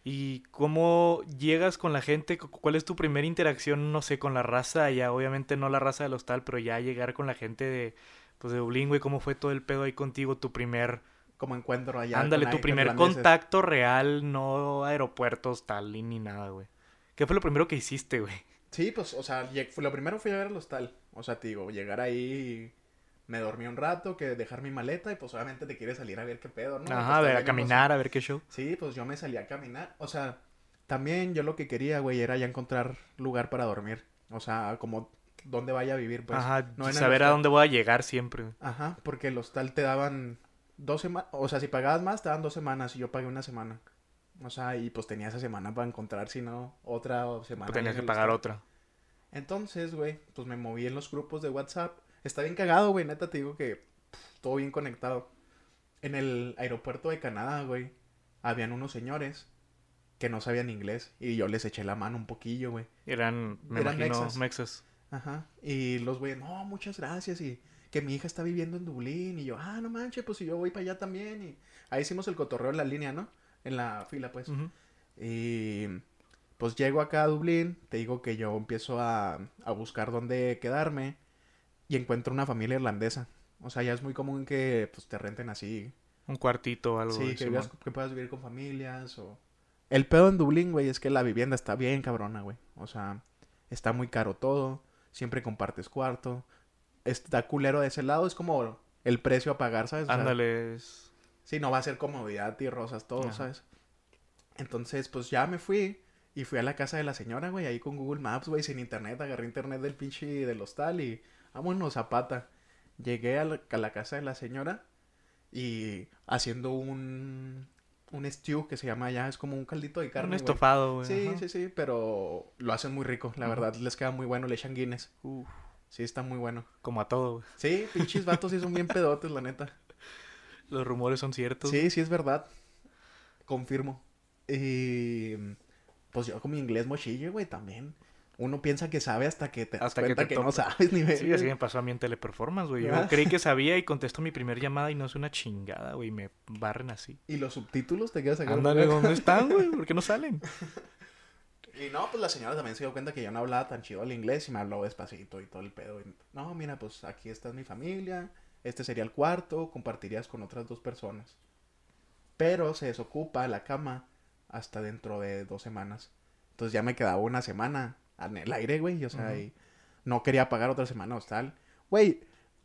¿Y cómo llegas con la gente? Cu- ¿Cuál es tu primera interacción, no sé, con la raza allá? Obviamente no la raza del hostal, pero ya llegar con la gente de, pues, de Dublín, güey. ¿Cómo fue todo el pedo ahí contigo? Tu primer... Como encuentro allá. Ándale, tu primer contacto real, no aeropuertos, tal, ni nada, güey. ¿Qué fue lo primero que hiciste, güey? Sí, pues, o sea, lo primero fue llegar al hostal. O sea, te digo, llegar ahí, me dormí un rato, que dejar mi maleta y pues obviamente te quieres salir a ver qué pedo, ¿no? Ajá, a ver, caminar, a ver qué show. Sí, pues yo me salí a caminar. O sea, también yo lo que quería, güey, era ya encontrar lugar para dormir. O sea, como dónde vaya a vivir, pues. Ajá, no saber a dónde voy a llegar siempre. Ajá, porque el hostal te daban dos semanas. O sea, si pagabas más, te daban dos semanas y yo pagué una semana. O sea, y pues tenía esa semana para encontrar, si no, otra semana. Pues tenías que pagar otra. Entonces, güey, pues me moví en los grupos de WhatsApp. Está bien cagado, güey, neta, te digo que pff, todo bien conectado. En el aeropuerto de Canadá, güey, habían unos señores que no sabían inglés y yo les eché la mano un poquillo, güey. Eran, me Eran imagino, mexas. mexas. Ajá. Y los güeyes, no, muchas gracias y que mi hija está viviendo en Dublín y yo, ah, no manches, pues si yo voy para allá también y ahí hicimos el cotorreo en la línea, ¿no? En la fila, pues. Y pues llego acá a Dublín, te digo que yo empiezo a, a buscar dónde quedarme y encuentro una familia irlandesa. O sea, ya es muy común que pues te renten así. Un cuartito o algo. sí, que, vivas- que puedas vivir con familias o... El pedo en Dublín, güey, es que la vivienda está bien cabrona, güey. O sea, está muy caro todo, siempre compartes cuarto. Está culero de ese lado, es como el precio a pagar, ¿sabes? O sea, Ándale. Sí, no va a ser comodidad y rosas todo, Ajá. ¿sabes? Entonces, pues ya me fui y fui a la casa de la señora, güey, ahí con Google Maps, güey, sin internet, agarré internet del pinche del hostal y vámonos a pata. Llegué a la, a la casa de la señora y haciendo un un stew que se llama allá, es como un caldito de carne, Un estofado, güey. Sí, ajá. sí, sí, pero lo hacen muy rico, la verdad, les queda muy bueno, le echan Guinness. Sí, está muy bueno. como a todo, güey. Sí, pinches vatos sí son bien pedotes, la neta. Los rumores son ciertos. Sí, sí es verdad. Confirmo. Y pues yo con mi inglés mochillo, güey, también. Uno piensa que sabe hasta que te das Hasta que cuenta te que, no sabes ni ver. Sí, así me pasó a mí en Teleperformance, güey. Yo Ah. creí que sabía y contesto mi primer llamada y no es una chingada, güey. Me barren así. Y los subtítulos te quedas acá. Ándale, ¿dónde están, güey? ¿Por qué no salen? Y no, pues la señora también se dio cuenta que yo no hablaba tan chido el inglés y me habló despacito y todo el pedo. Y, no, mira, pues aquí está mi familia, este sería el cuarto, compartirías con otras dos personas. Pero se desocupa la cama hasta dentro de dos semanas. Entonces ya me quedaba una semana en el aire, güey. O sea, y no quería pagar otra semana hostal. Güey,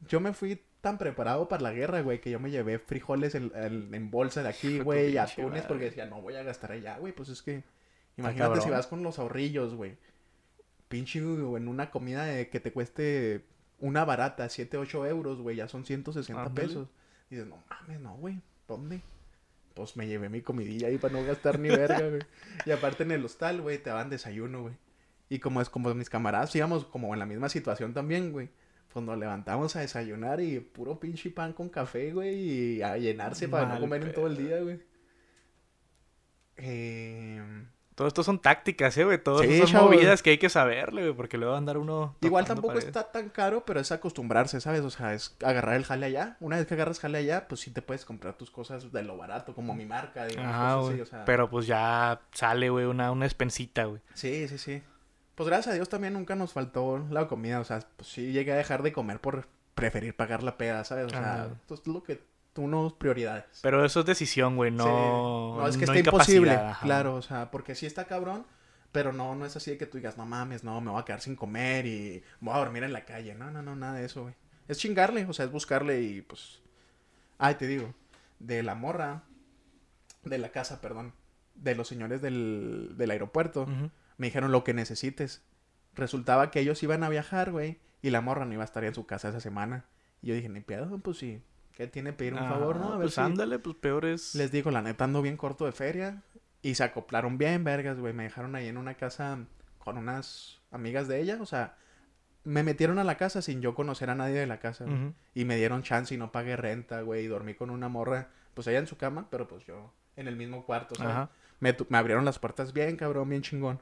yo me fui tan preparado para la guerra, güey, que yo me llevé frijoles en, en- en bolsa de aquí, güey, y atunes, porque decía, no voy a gastar allá, güey. Pues es que, imagínate si vas con los ahorrillos, güey. Pinche, en una comida de- que te cueste una barata, 7, 8 euros, güey, ya son 160 Ándale. pesos. Y dices, no mames, no, güey, ¿dónde? Pues me llevé mi comidilla ahí para no gastar ni verga, güey. Y aparte en el hostal, güey, te daban desayuno, güey. Y como es como mis camaradas íbamos como en la misma situación también, güey. pues nos levantamos a desayunar y puro pinche pan con café, güey, y a llenarse para no comer en todo el día, güey. Eh, Todo esto son tácticas, eh, güey. Todo Sí, son chavo. movidas que hay que saberle, güey. Porque luego va a andar uno. igual tampoco paredes. está tan caro, pero es acostumbrarse, ¿sabes? O sea, es agarrar el jale allá. Una vez que agarras jale allá, pues sí te puedes comprar tus cosas de lo barato, como mi marca, digamos. Ajá, cosas así, güey. o sea, Pero pues ya sale, güey, una, una expensita, güey. Sí, sí, sí. Pues gracias a Dios también nunca nos faltó la comida. O sea, pues sí llegué a dejar de comer por preferir pagar la peda, ¿sabes? O sea, pues lo que unos prioridades. Pero eso es decisión, güey. No. Sí. No, es que no está imposible. ajá. Claro, o sea, porque sí está cabrón. Pero no, no es así de que tú digas, no mames, no, me voy a quedar sin comer y voy a dormir en la calle. No, no, no, nada de eso, güey. Es chingarle, o sea, es buscarle y pues. Ay, te digo, de la morra, de la casa, perdón, de los señores del, del aeropuerto. Me dijeron lo que necesites. Resultaba que ellos iban a viajar, güey, y la morra no iba a estar en su casa esa semana. Y yo dije, ni pedo, pues sí. ¿Qué tiene pedir un favor, Ah, no? A ver pues si- ándale, pues peor es. Les digo, la neta ando bien corto de feria. Y se acoplaron bien, vergas, güey. Me dejaron ahí en una casa con unas amigas de ella. O sea, me metieron a la casa sin yo conocer a nadie de la casa. güey. Ujú. Y me dieron chance y no pagué renta, güey. Y dormí con una morra, pues ella en su cama, pero pues yo en el mismo cuarto, ¿sabes? Ajá. Me, me abrieron las puertas bien, cabrón, bien chingón.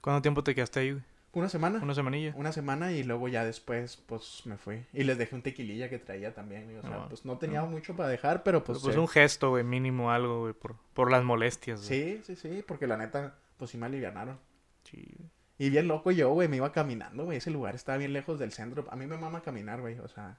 ¿Cuánto tiempo te quedaste ahí, güey? Una semana. Una semanilla. Una semana y luego ya después, pues me fui. Y les dejé un tequililla que traía también, güey. O sea, Ah, pues no tenía mucho para dejar, pero Pues, pues. pues eh, un gesto, güey, mínimo algo, güey, por, por las molestias, güey. Sí, sí, sí, porque la neta, pues sí me alivianaron. Sí. Y bien loco yo, güey, me iba caminando, güey. Ese lugar estaba bien lejos del centro. A mí me mama caminar, güey, o sea.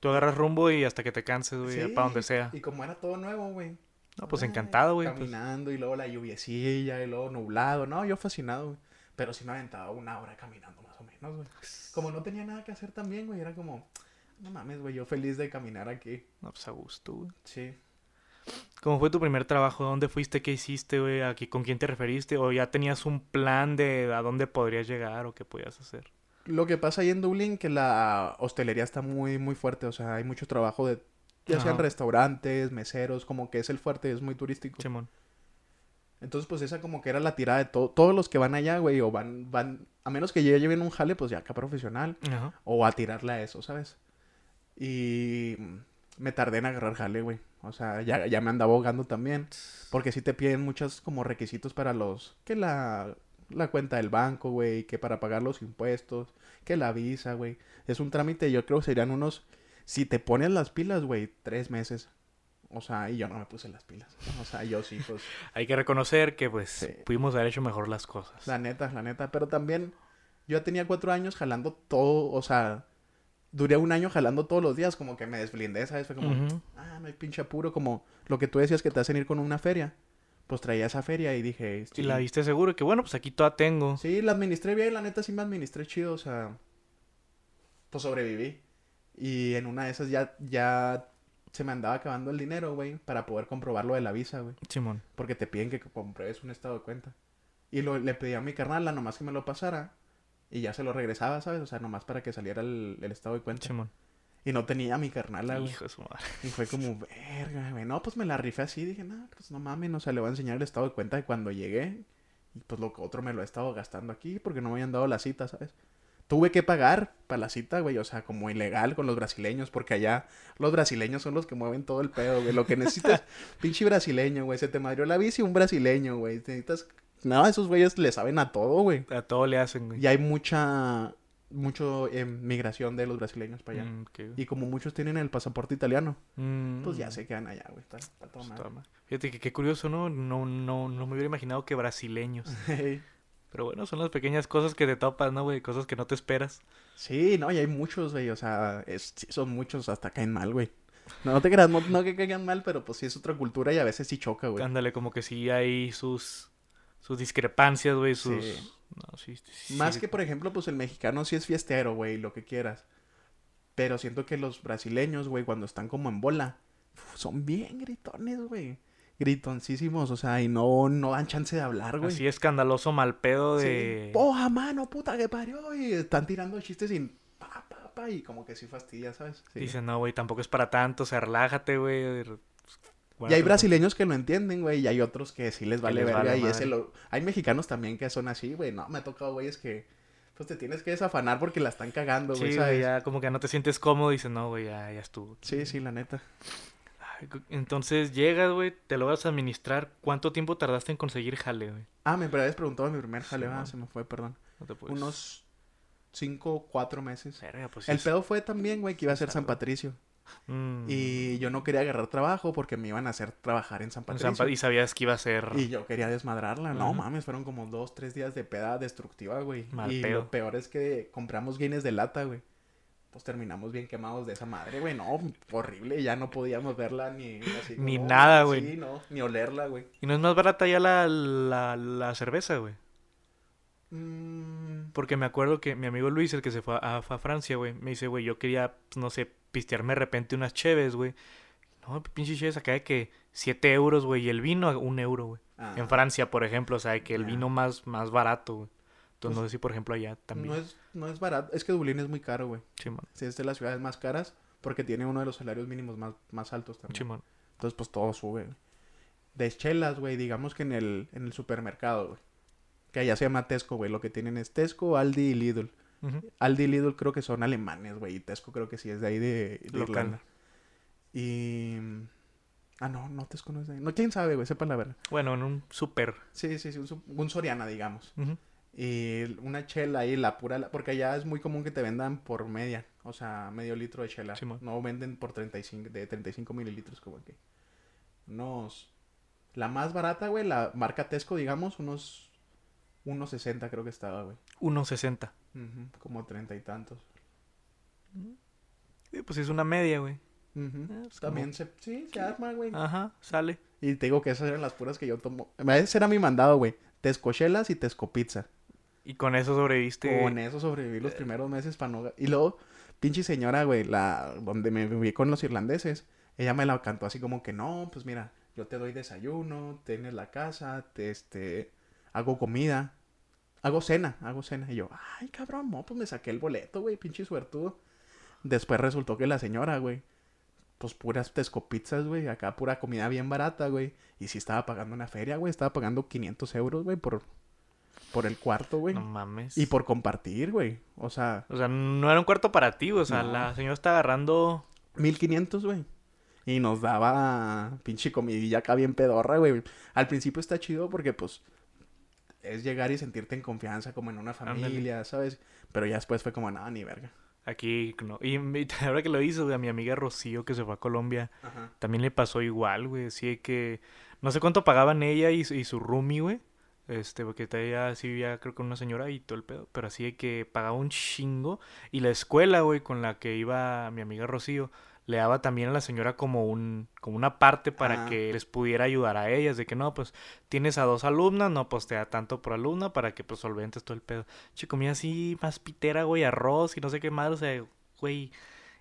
Tú agarras rumbo y hasta que te canses, güey, sí, para donde sea. Y como era todo nuevo, güey. No, pues ay, encantado, güey. pues. Caminando y luego la lluviecilla y luego nublado. No, yo fascinado, güey. Pero sí me aventaba una hora caminando más o menos, güey. Como no tenía nada que hacer también, güey. Era como, no mames, güey, yo feliz de caminar aquí. No, pues a gusto, güey. Sí. ¿Cómo fue tu primer trabajo? ¿Dónde fuiste? ¿Qué hiciste, güey? ¿Aquí con quién te referiste? ¿O ya tenías un plan de a dónde podrías llegar o qué podías hacer? Lo que pasa ahí en Dublín, que la hostelería está muy, muy fuerte. O sea, hay mucho trabajo de, ya sean restaurantes, meseros, como que es el fuerte, es muy turístico. Simón. Entonces, pues esa como que era la tirada de todo. Todos los que van allá, güey, o van, van, a menos que ya lleven un jale, pues ya acá profesional, Ajá. o a tirarle a eso, ¿sabes? Y me tardé en agarrar jale, güey. O sea, ya, ya me andaba ahogando también. Porque sí te piden muchos como requisitos para los, que la, la cuenta del banco, güey, que para pagar los impuestos, que la visa, güey. Es un trámite, yo creo que serían unos, si te pones las pilas, güey, tres meses. O sea, y yo no me puse las pilas. O sea, yo sí, pues... Hay que reconocer que, pues, Sí. pudimos haber hecho mejor las cosas. La neta, la neta. Pero también, yo ya tenía cuatro años jalando todo, o sea, duré un año jalando todos los días, como que me desblindé, ¿sabes? Fue como, ah, no hay pinche apuro, como lo que tú decías que te hacen ir con una feria. Pues traía esa feria y dije, Y sí, la viste seguro que, bueno, pues aquí toda tengo. sí, la administré bien, la neta sí me administré chido, o sea, pues sobreviví. Y en una de esas ya, ya se me andaba acabando el dinero, güey, para poder comprobar lo de la visa, güey. Simón. Porque te piden que compruebes un estado de cuenta. Y lo, le pedí a mi carnal, nomás que me lo pasara. Y ya se lo regresaba, ¿sabes? O sea, nomás para que saliera el, el estado de cuenta. Simón. Y no tenía a mi carnal, güey. Hijo de su madre. Y fue como, verga, güey. No, pues me la rifé así. Dije, no, pues no mames, o sea, le voy a enseñar el estado de cuenta de cuando llegué. Y pues lo que otro me lo he estado gastando aquí porque no me habían dado la cita, ¿sabes? Tuve que pagar para la cita, güey, o sea, como ilegal con los brasileños, porque allá los brasileños son los que mueven todo el pedo, güey. Lo que necesitas, pinche brasileño, güey. Se te madrió la bici, un brasileño, güey. Necesitas. No, esos güeyes le saben a todo, güey. A todo le hacen, güey. Y hay mucha. Mucho eh, migración de los brasileños para allá. Mm. Y como muchos tienen el pasaporte italiano, Mm, pues ya se quedan allá, güey. Está, está todo pues, mal. Fíjate que qué curioso, ¿no? No, no, no me hubiera imaginado que brasileños. Pero bueno, son las pequeñas cosas que te topas, ¿no, güey? Cosas que no te esperas. sí, no, y hay muchos, güey. O sea, es- sí, son muchos, hasta caen mal, güey. No, no te creas, no, no que caigan mal, pero pues sí es otra cultura y a veces sí choca, güey. Ándale, como que sí hay sus, sus discrepancias, güey, sus... Sí. No, sí, sí, Más que, por ejemplo, pues el mexicano sí es fiestero, güey, lo que quieras. Pero siento que los brasileños, güey, cuando están como en bola, son bien gritones, güey. Gritoncísimos, o sea, y no, no dan chance de hablar, güey. Así escandaloso mal pedo Sí. de... Poja, mano, puta que parió. Y están tirando chistes sin pa, pa, pa, y como que sí fastidia, ¿sabes? Sí. Dicen, no, güey, tampoco es para tanto, o sea, relájate, güey. y hay Guárdate, brasileños que lo entienden, güey, y hay otros que sí les vale les verga. vale y ese lo... Hay mexicanos también que son así, güey. No, me ha tocado güeyes que pues te tienes que desafanar porque la están cagando, güey, Sí, ¿sabes? güey, ya como que no te sientes cómodo y dices, no, güey, ya, ya estuvo. Sí, sí, la neta. Entonces llegas, güey, te logras administrar. ¿Cuánto tiempo tardaste en conseguir jale, güey? Ah, me habías preguntado mi primer jale, Sí, ah, se me fue, perdón. No te puedes... Unos cinco, cuatro meses. Verga, pues El es- pedo fue también, güey, que iba a ser San. Patricio. Mm. Y yo no quería agarrar trabajo porque me iban a hacer trabajar en San En Patricio. San Pa- Y sabías que iba a ser... Y yo quería desmadrarla. No mames, fueron como dos, tres días de peda destructiva, güey. Mal y pedo. lo peor es que compramos Guinness de lata, güey. Pues terminamos bien quemados de esa madre, güey. No, horrible. Ya no podíamos verla ni así Ni nada, güey. Sí, no, ni olerla, güey. Y no es más barata ya la, la, la cerveza, güey. Mm, Porque me acuerdo que mi amigo Luis, el que se fue a, a Francia, güey, me dice, güey, yo quería, pues, no sé, pistearme de repente unas cheves, güey. No, pinche cheves acá de que 7 euros, güey, y el vino, un euro, güey. ah, En Francia, por ejemplo, o sea, que el vino más, más barato, güey. Entonces, Pues, no sé si, por ejemplo, allá también. No es, no es barato. Es que Dublín es muy caro, güey. Chimón, Sí, es de las ciudades más caras porque tiene uno de los salarios mínimos más, más altos también. chimón. Entonces, pues todo sube, güey. De chelas, güey, digamos que en el, en el supermercado, güey. Que allá se llama Tesco, güey. Lo que tienen es Tesco, Aldi y Lidl. Aldi y Lidl creo que son alemanes, güey. Y Tesco creo que sí es de ahí de, de. Irlanda. Y... Ah, no, no, Tesco no es de ahí. No, quién sabe, güey, sepan la verdad. Bueno, en un super. Sí, sí, sí, un, un Soriana, digamos. Ujú. Y una chela ahí, la pura... Porque allá es muy común que te vendan por media. O sea, medio litro de chela. No venden por 35, de 35 mililitros como que. Unos... La más barata, güey, la marca Tesco, digamos, unos... Unos 60 creo que estaba, güey. 1.60. Ujú, Como treinta y tantos. Sí, pues es una media, güey. Ah, pues, También se... Sí, se arma, güey. Ajá, sale. Y te digo que esas eran las puras que yo tomo. Ese era mi mandado, güey. Tesco chelas y Tesco pizza. Y con eso sobreviviste. Con eso sobreviví los primeros meses para no... Y luego, pinche señora, güey, la... Donde me viví con los irlandeses, ella me la cantó así como que, no, pues mira, yo te doy desayuno, tienes la casa, te, este... Hago comida. Hago cena, hago cena. Y yo, ay, cabrón, no, pues me saqué el boleto, güey, pinche suertudo. Después resultó que la señora, güey, pues puras tescopizzas, güey, acá pura comida bien barata, güey. Y sí estaba pagando una feria, güey, estaba pagando 500 euros, güey, por, por el cuarto, güey. No mames. Y por compartir, güey. O sea, O sea, no era un cuarto para ti, o sea, No. la señora está agarrando... 1500, güey. Y nos daba pinche comidilla acá bien pedorra, güey. Al principio está chido porque, pues, es llegar y sentirte en confianza como en una familia, ¿sabes? Pero ya después fue como, nada, ni verga. Aquí, no. Y, y ahora que lo hizo, güey, a mi amiga Rocío, que se fue a Colombia, Ajá. también le pasó igual, güey. Así que... No sé cuánto pagaban ella y, su- y su roomie, güey. Este, porque ella sí vivía, creo que una señora y todo el pedo. Pero así de que pagaba un chingo. Y la escuela, güey, con la que iba mi amiga Rocío, le daba también a la señora como un, como una parte para Ah. que les pudiera ayudar a ellas. De que no, pues, tienes a dos alumnas, no, pues te da tanto por alumna para que pues solventes todo el pedo. Che, comía así más pitera, güey, arroz y no sé qué más, o sea, güey.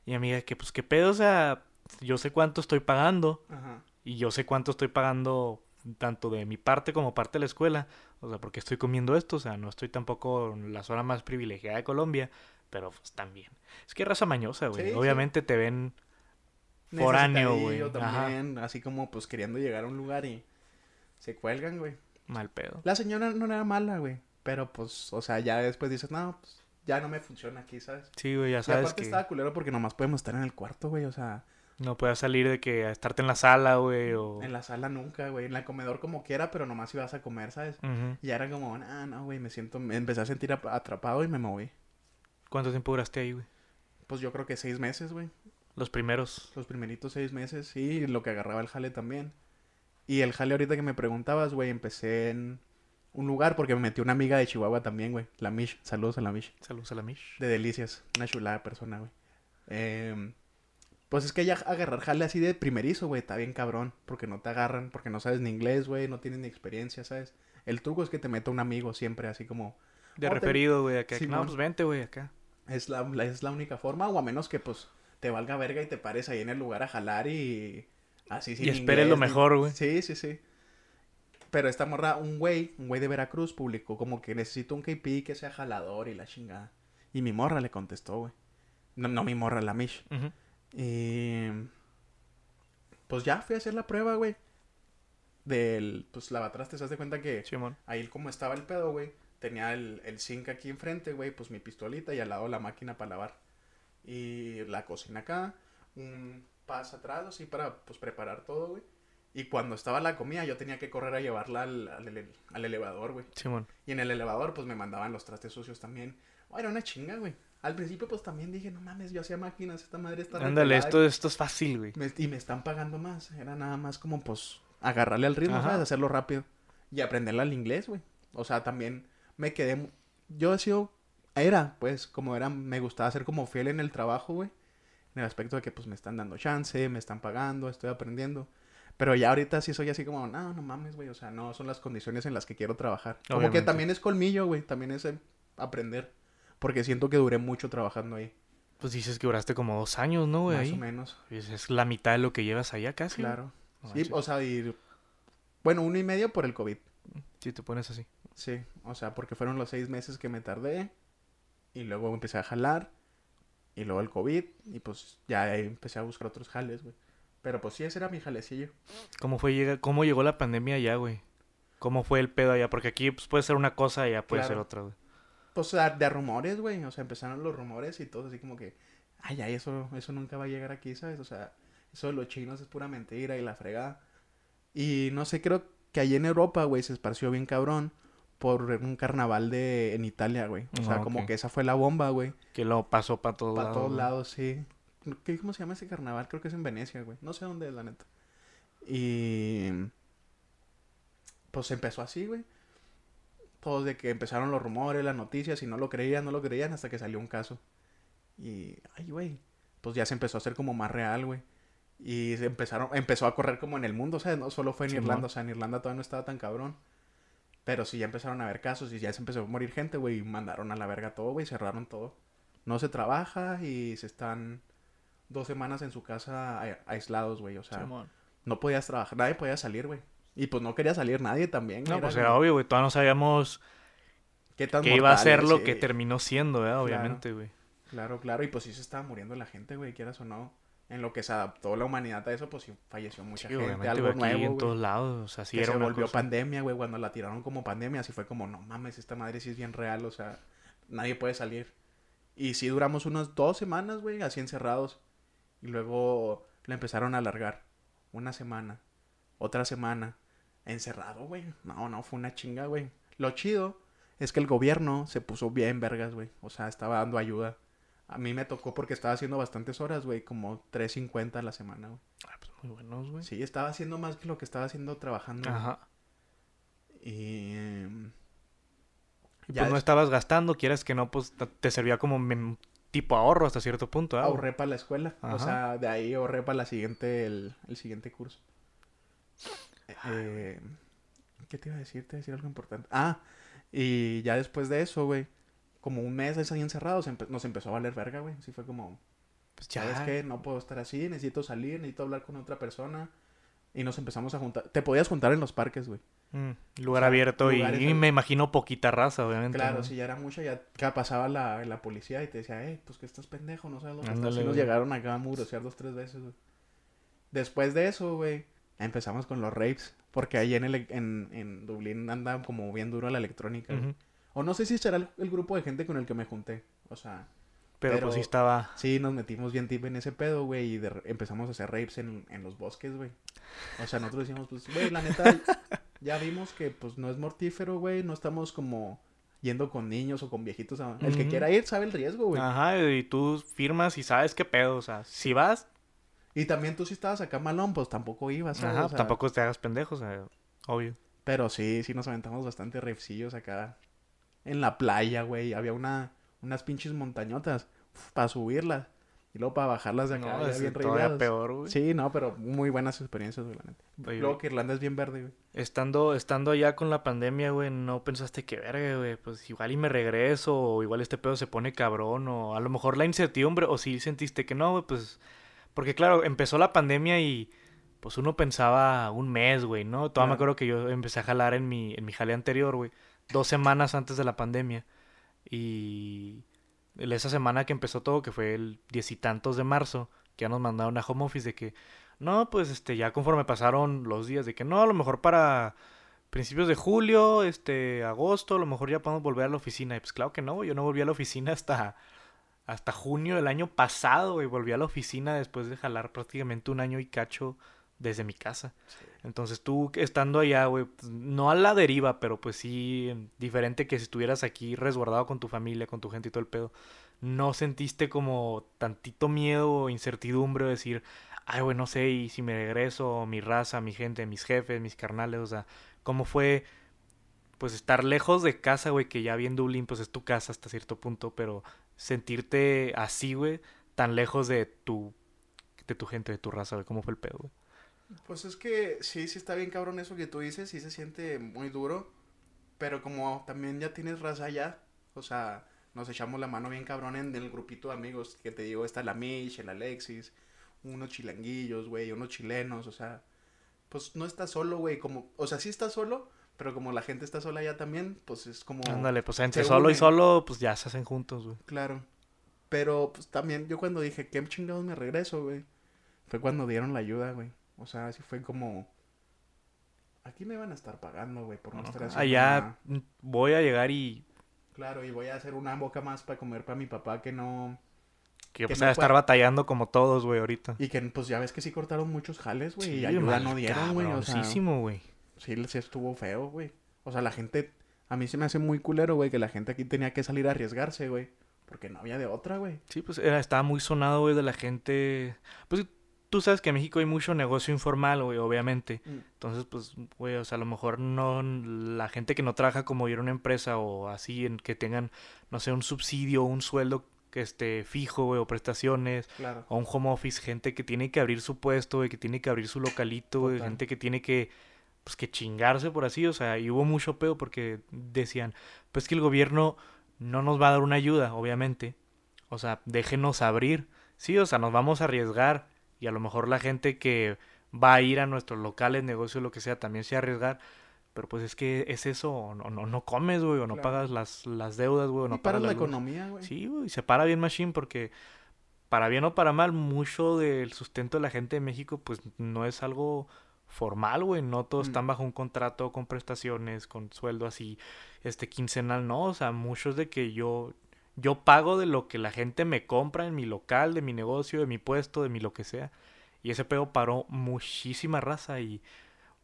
Y mi amiga, que pues qué pedo, o sea, yo sé cuánto estoy pagando Ajá. y yo sé cuánto estoy pagando tanto de mi parte como parte de la escuela. O sea, porque estoy comiendo esto, o sea, no estoy tampoco en la zona más privilegiada de Colombia, pero pues también. Es que raza mañosa, güey. Sí, sí. Obviamente te ven foráneo, güey. Ajá. también, así como, pues, queriendo llegar a un lugar y se cuelgan, güey. mal pedo. La señora no era mala, güey. Pero, pues, o sea, ya después dices, no, pues, ya no me funciona aquí, ¿sabes? Sí, güey, ya Y sabes aparte que estaba culero porque nomás podemos estar en el cuarto, güey. O sea, no puedes salir de que a estarte en la sala, güey, o... en la sala nunca, güey. En el comedor como quiera, pero nomás ibas a comer, ¿sabes? Y ya era como, ah, no, güey, me siento, me empecé a sentir ap- atrapado y me moví. ¿Cuánto tiempo duraste ahí, güey? Pues yo creo que seis meses, güey. Los primeros. Los primeritos seis meses, sí, y lo que agarraba el jale también. Y el jale ahorita que me preguntabas, güey, empecé en un lugar porque me metí una amiga de Chihuahua también, güey. La Mish, saludos a la Mish. Saludos a la Mish. De delicias, una chulada persona, güey. Em, pues es que ya agarrar jale así de primerizo, güey, está bien cabrón. Porque no te agarran, porque no sabes ni inglés, güey, no tienes ni experiencia, ¿sabes? El truco es que te meta un amigo siempre, así como... De Oh, te- referido, güey, acá. No, Simón. pues vente, güey, acá. Es la, la- es la única forma, o a menos que, pues, te valga verga y te pares ahí en el lugar a jalar y... Así sin Y esperes lo inglés, ni- mejor, güey. Sí, sí, sí. Pero esta morra, un güey, un güey de Veracruz publicó como que necesito un KP que sea jalador y la chingada. Y mi morra le contestó, güey. No, no mi morra, la Mish. Y... Pues ya fui a hacer la prueba, güey. Del, pues lavatrastes, haz de cuenta que Simón. ahí como estaba el pedo, güey. tenía el, el zinc aquí enfrente, güey, pues mi pistolita y al lado la máquina para lavar. Y la cocina acá, un pas atrás, así para, pues, preparar todo, güey. Y cuando estaba la comida, yo tenía que correr a llevarla al, al, al elevador, güey. Simón. Y en el elevador, pues, me mandaban los trastes sucios también. Oh, era una chinga, güey. Al principio, pues, también dije, no mames, yo hacía máquinas, esta madre está Ándale, esto, esto es fácil, güey. me- y me están pagando más. Era nada más como, pues, agarrarle al ritmo, Ajá. ¿sabes? Hacerlo rápido. Y aprenderle al inglés, güey. O sea, también me quedé... Yo he sido... Era, pues, como era... Me gustaba ser como fiel en el trabajo, güey. En el aspecto de que, pues, me están dando chance, me están pagando, estoy aprendiendo. Pero ya ahorita sí soy así como, no, no mames, güey. O sea, no son las condiciones en las que quiero trabajar. Como que también es colmillo, güey. También es el aprender. Porque siento que duré mucho trabajando ahí. Pues dices que duraste como dos años, ¿no, güey? más ahí? o menos. Pues es la mitad de lo que llevas allá casi. Claro. No Sí, o sea, y... Bueno, uno y medio por el COVID. Si te pones así. Sí, o sea, porque fueron los seis meses que me tardé. Y luego empecé a jalar. Y luego el COVID. Y pues ya ahí empecé a buscar otros jales, güey. Pero pues sí, ese era mi jalecillo. ¿Cómo fue cómo llegó la pandemia allá, güey? ¿Cómo fue el pedo allá? Porque aquí pues, puede ser una cosa, allá puede Claro. ser otra, güey. Pues de rumores, güey. O sea, empezaron los rumores y todo así como que. Ay, ay, eso, eso nunca va a llegar aquí, ¿sabes? O sea, eso de los chinos es pura mentira y la fregada. Y no sé, creo que allí en Europa, güey, se esparció bien cabrón por un carnaval de en Italia, güey. O sea, Ah, como que esa fue la bomba, güey. Que lo pasó para todos Para lados. todos güey. lados, sí. ¿Qué, ¿Cómo se llama ese carnaval? Creo que es en Venecia, güey. No sé dónde es, la neta. Y... Pues empezó así, güey. Todos de que empezaron los rumores, las noticias, y no lo creían, no lo creían, hasta que salió un caso. Y... Ay, güey. Pues ya se empezó a hacer como más real, güey. Y se empezaron, empezó a correr como en el mundo, o sea, no solo fue en. Irlanda, o sea, en Irlanda todavía no estaba tan cabrón. Pero sí ya empezaron a haber casos y ya se empezó a morir gente, güey, y mandaron a la verga todo, güey, cerraron todo. No se trabaja y se están dos semanas en su casa aislados, güey, o sea, no podías trabajar, nadie podía salir, güey. Y pues no quería salir nadie también, No, pues era obvio, güey. Todavía no sabíamos ¿qué tan que iba a ser lo Sí, que terminó siendo, ¿verdad? Obviamente, güey. Claro, claro, y pues sí se estaba muriendo la gente, güey, quieras o no. En lo que se adaptó la humanidad a eso, pues sí falleció mucha Sí, gente, algo aquí nuevo, en todos lados. O sea, sí que era se una volvió cosa. pandemia, güey, cuando la tiraron como pandemia, así fue como, no mames, esta madre sí es bien real, o sea, nadie puede salir. Y sí duramos unas dos semanas, güey, así encerrados. Y luego la empezaron a alargar. Una semana, otra semana, encerrado, güey. No, no, fue una chinga, güey. Lo chido es que el gobierno se puso bien vergas, güey. O sea, estaba dando ayuda. A mí me tocó porque estaba haciendo bastantes horas, güey, como 3.50 a la semana, güey. Ah, pues muy buenos, güey. Sí, estaba haciendo más que lo que estaba haciendo trabajando. Ajá. Y... em, Y Ya pues no es- estabas gastando, quieras que no, pues te servía como tipo ahorro hasta cierto punto, güey? ahorré para la escuela. O sea, de ahí ahorré para la siguiente, el, el siguiente curso. Eh, ¿Qué te iba a decir? Te iba a decir algo importante. Ah, y ya después de eso, güey, como un mes ahí encerrados, empe- nos empezó a valer verga, güey. Así fue como, Pues ¿sabes ya. qué? No puedo estar así, necesito salir, necesito hablar con otra persona. Y nos empezamos a juntar. Te podías juntar en los parques, güey. Mm, lugar O sea, abierto y, y me imagino poquita raza, obviamente. Claro, ¿no? si ya era mucho, ya pasaba la, la policía y te decía, eh, pues que estás pendejo, no sabes lo que estás. Nos llegaron acá a mugrosear dos, tres veces, güey. Después de eso, güey, empezamos con los rapes. Porque ahí en, el, en, en Dublín anda como bien duro la electrónica. O no sé si será el, el grupo de gente con el que me junté. O sea, Pero, Pero- pues sí estaba. sí, nos metimos bien tip en ese pedo, güey, y de empezamos a hacer rapes en, en los bosques, güey. O sea, nosotros decíamos, pues, güey, la neta, ya vimos que, pues, no es mortífero, güey, no estamos como yendo con niños o con viejitos. El que quiera ir sabe el riesgo, güey. Ajá, y tú firmas y sabes qué pedo. O sea, si vas, Y también tú si estabas acá malón, pues tampoco ibas, ¿sabes? ajá, O sea, tampoco te hagas pendejo, o sea, obvio. Pero sí, sí nos aventamos bastante rapecillos acá en la playa, güey. Había una, unas pinches montañotas para subirlas y luego para bajarlas de acá, No, es bien todavía peor, güey. Sí, no, pero muy buenas experiencias, güey, la neta. Oye, Luego que Irlanda es bien verde, güey. Estando, estando allá con la pandemia, güey, no pensaste que verga, güey, pues igual y me regreso, o igual este pedo se pone cabrón, o a lo mejor la incertidumbre, o si sentiste que no, güey, pues, porque claro, empezó la pandemia y pues uno pensaba un mes, güey, ¿no? Todavía me acuerdo que yo empecé a jalar en mi, en mi jale anterior, güey, dos semanas antes de la pandemia, y esa semana que empezó todo, que fue el diez y tantos de marzo, que ya nos mandaron a home office de que, no, pues este, ya conforme pasaron los días, de que no, a lo mejor para principios de julio, este, agosto, a lo mejor ya podemos volver a la oficina. Y pues claro que no, yo no volví a la oficina hasta, hasta junio del año pasado, güey. Volví a la oficina después de jalar prácticamente un año y cacho desde mi casa. Entonces tú estando allá, güey, pues, no a la deriva, pero pues sí, diferente que si estuvieras aquí resguardado con tu familia, con tu gente y todo el pedo, no sentiste como tantito miedo o incertidumbre de decir, ay, güey, no sé, y si me regreso, mi raza, mi gente, mis jefes, mis carnales, o sea, cómo fue, pues estar lejos de casa, güey, que ya vi en Dublín, pues es tu casa hasta cierto punto, pero sentirte así, güey, tan lejos de tu, de tu gente, de tu raza, güey, cómo fue el pedo, güey. Pues es que sí, sí está bien cabrón eso que tú dices, sí se siente muy duro, pero como también ya tienes raza allá, o sea, nos echamos la mano bien cabrón en el grupito de amigos que te digo, está la Mish, el Alexis, unos chilanguillos, güey, unos chilenos, o sea, pues no estás solo, güey, como, o sea, sí estás solo, pero como la gente está sola allá también, pues es como... Ándale, pues entre solo y solo, pues ya se hacen juntos, güey. Claro. Pero pues también yo cuando dije, ¿qué chingados me regreso, güey? Fue cuando dieron la ayuda, güey. O sea, así fue como... Aquí me van a estar pagando, güey, por no, estar haciendo Allá voy a llegar y... Claro, y voy a hacer una boca más para comer para mi papá que no... Que, pues a estar batallando como todos, güey, ahorita. Y que, pues, ya ves que sí cortaron muchos jales, güey, y ayuda no dieron, güey, o sea... güey. Sí, sí estuvo feo, güey. O sea, la gente... A mí se me hace muy culero, güey, que la gente aquí tenía que salir a arriesgarse, güey. Porque no había de otra, güey. Sí, pues era, estaba muy sonado, güey, de la gente. Pues tú sabes que en México hay mucho negocio informal, güey, obviamente. Mm. Entonces, pues, güey, o sea, a lo mejor no, la gente que no trabaja como ir a una empresa o así, en que tengan, no sé, un subsidio, un sueldo que esté fijo, güey, o prestaciones, claro. o un home office, gente que tiene que abrir su puesto, güey, que tiene que abrir su localito, güey, gente que tiene que, pues, que chingarse por así, o sea, y hubo mucho pedo porque decían, pues que el gobierno no nos va a dar una ayuda, obviamente, o sea, déjenos abrir, sí, o sea, nos vamos a arriesgar, y a lo mejor la gente que va a ir a nuestros locales, negocios, lo que sea, también se arriesgar. Pero pues es que es eso, o no, no, no comes, güey, o no pagas las, las deudas, güey, o no pagas la, economía, güey. Sí, güey, se para bien Machine porque para bien o para mal, mucho del sustento de la gente de México, pues no es algo formal, güey. No todos mm. están bajo un contrato con prestaciones, con sueldo así, este quincenal, no. O sea, muchos de que yo, yo pago de lo que la gente me compra en mi local, de mi negocio, de mi puesto, de mi lo que sea. Y ese pedo paró muchísima raza y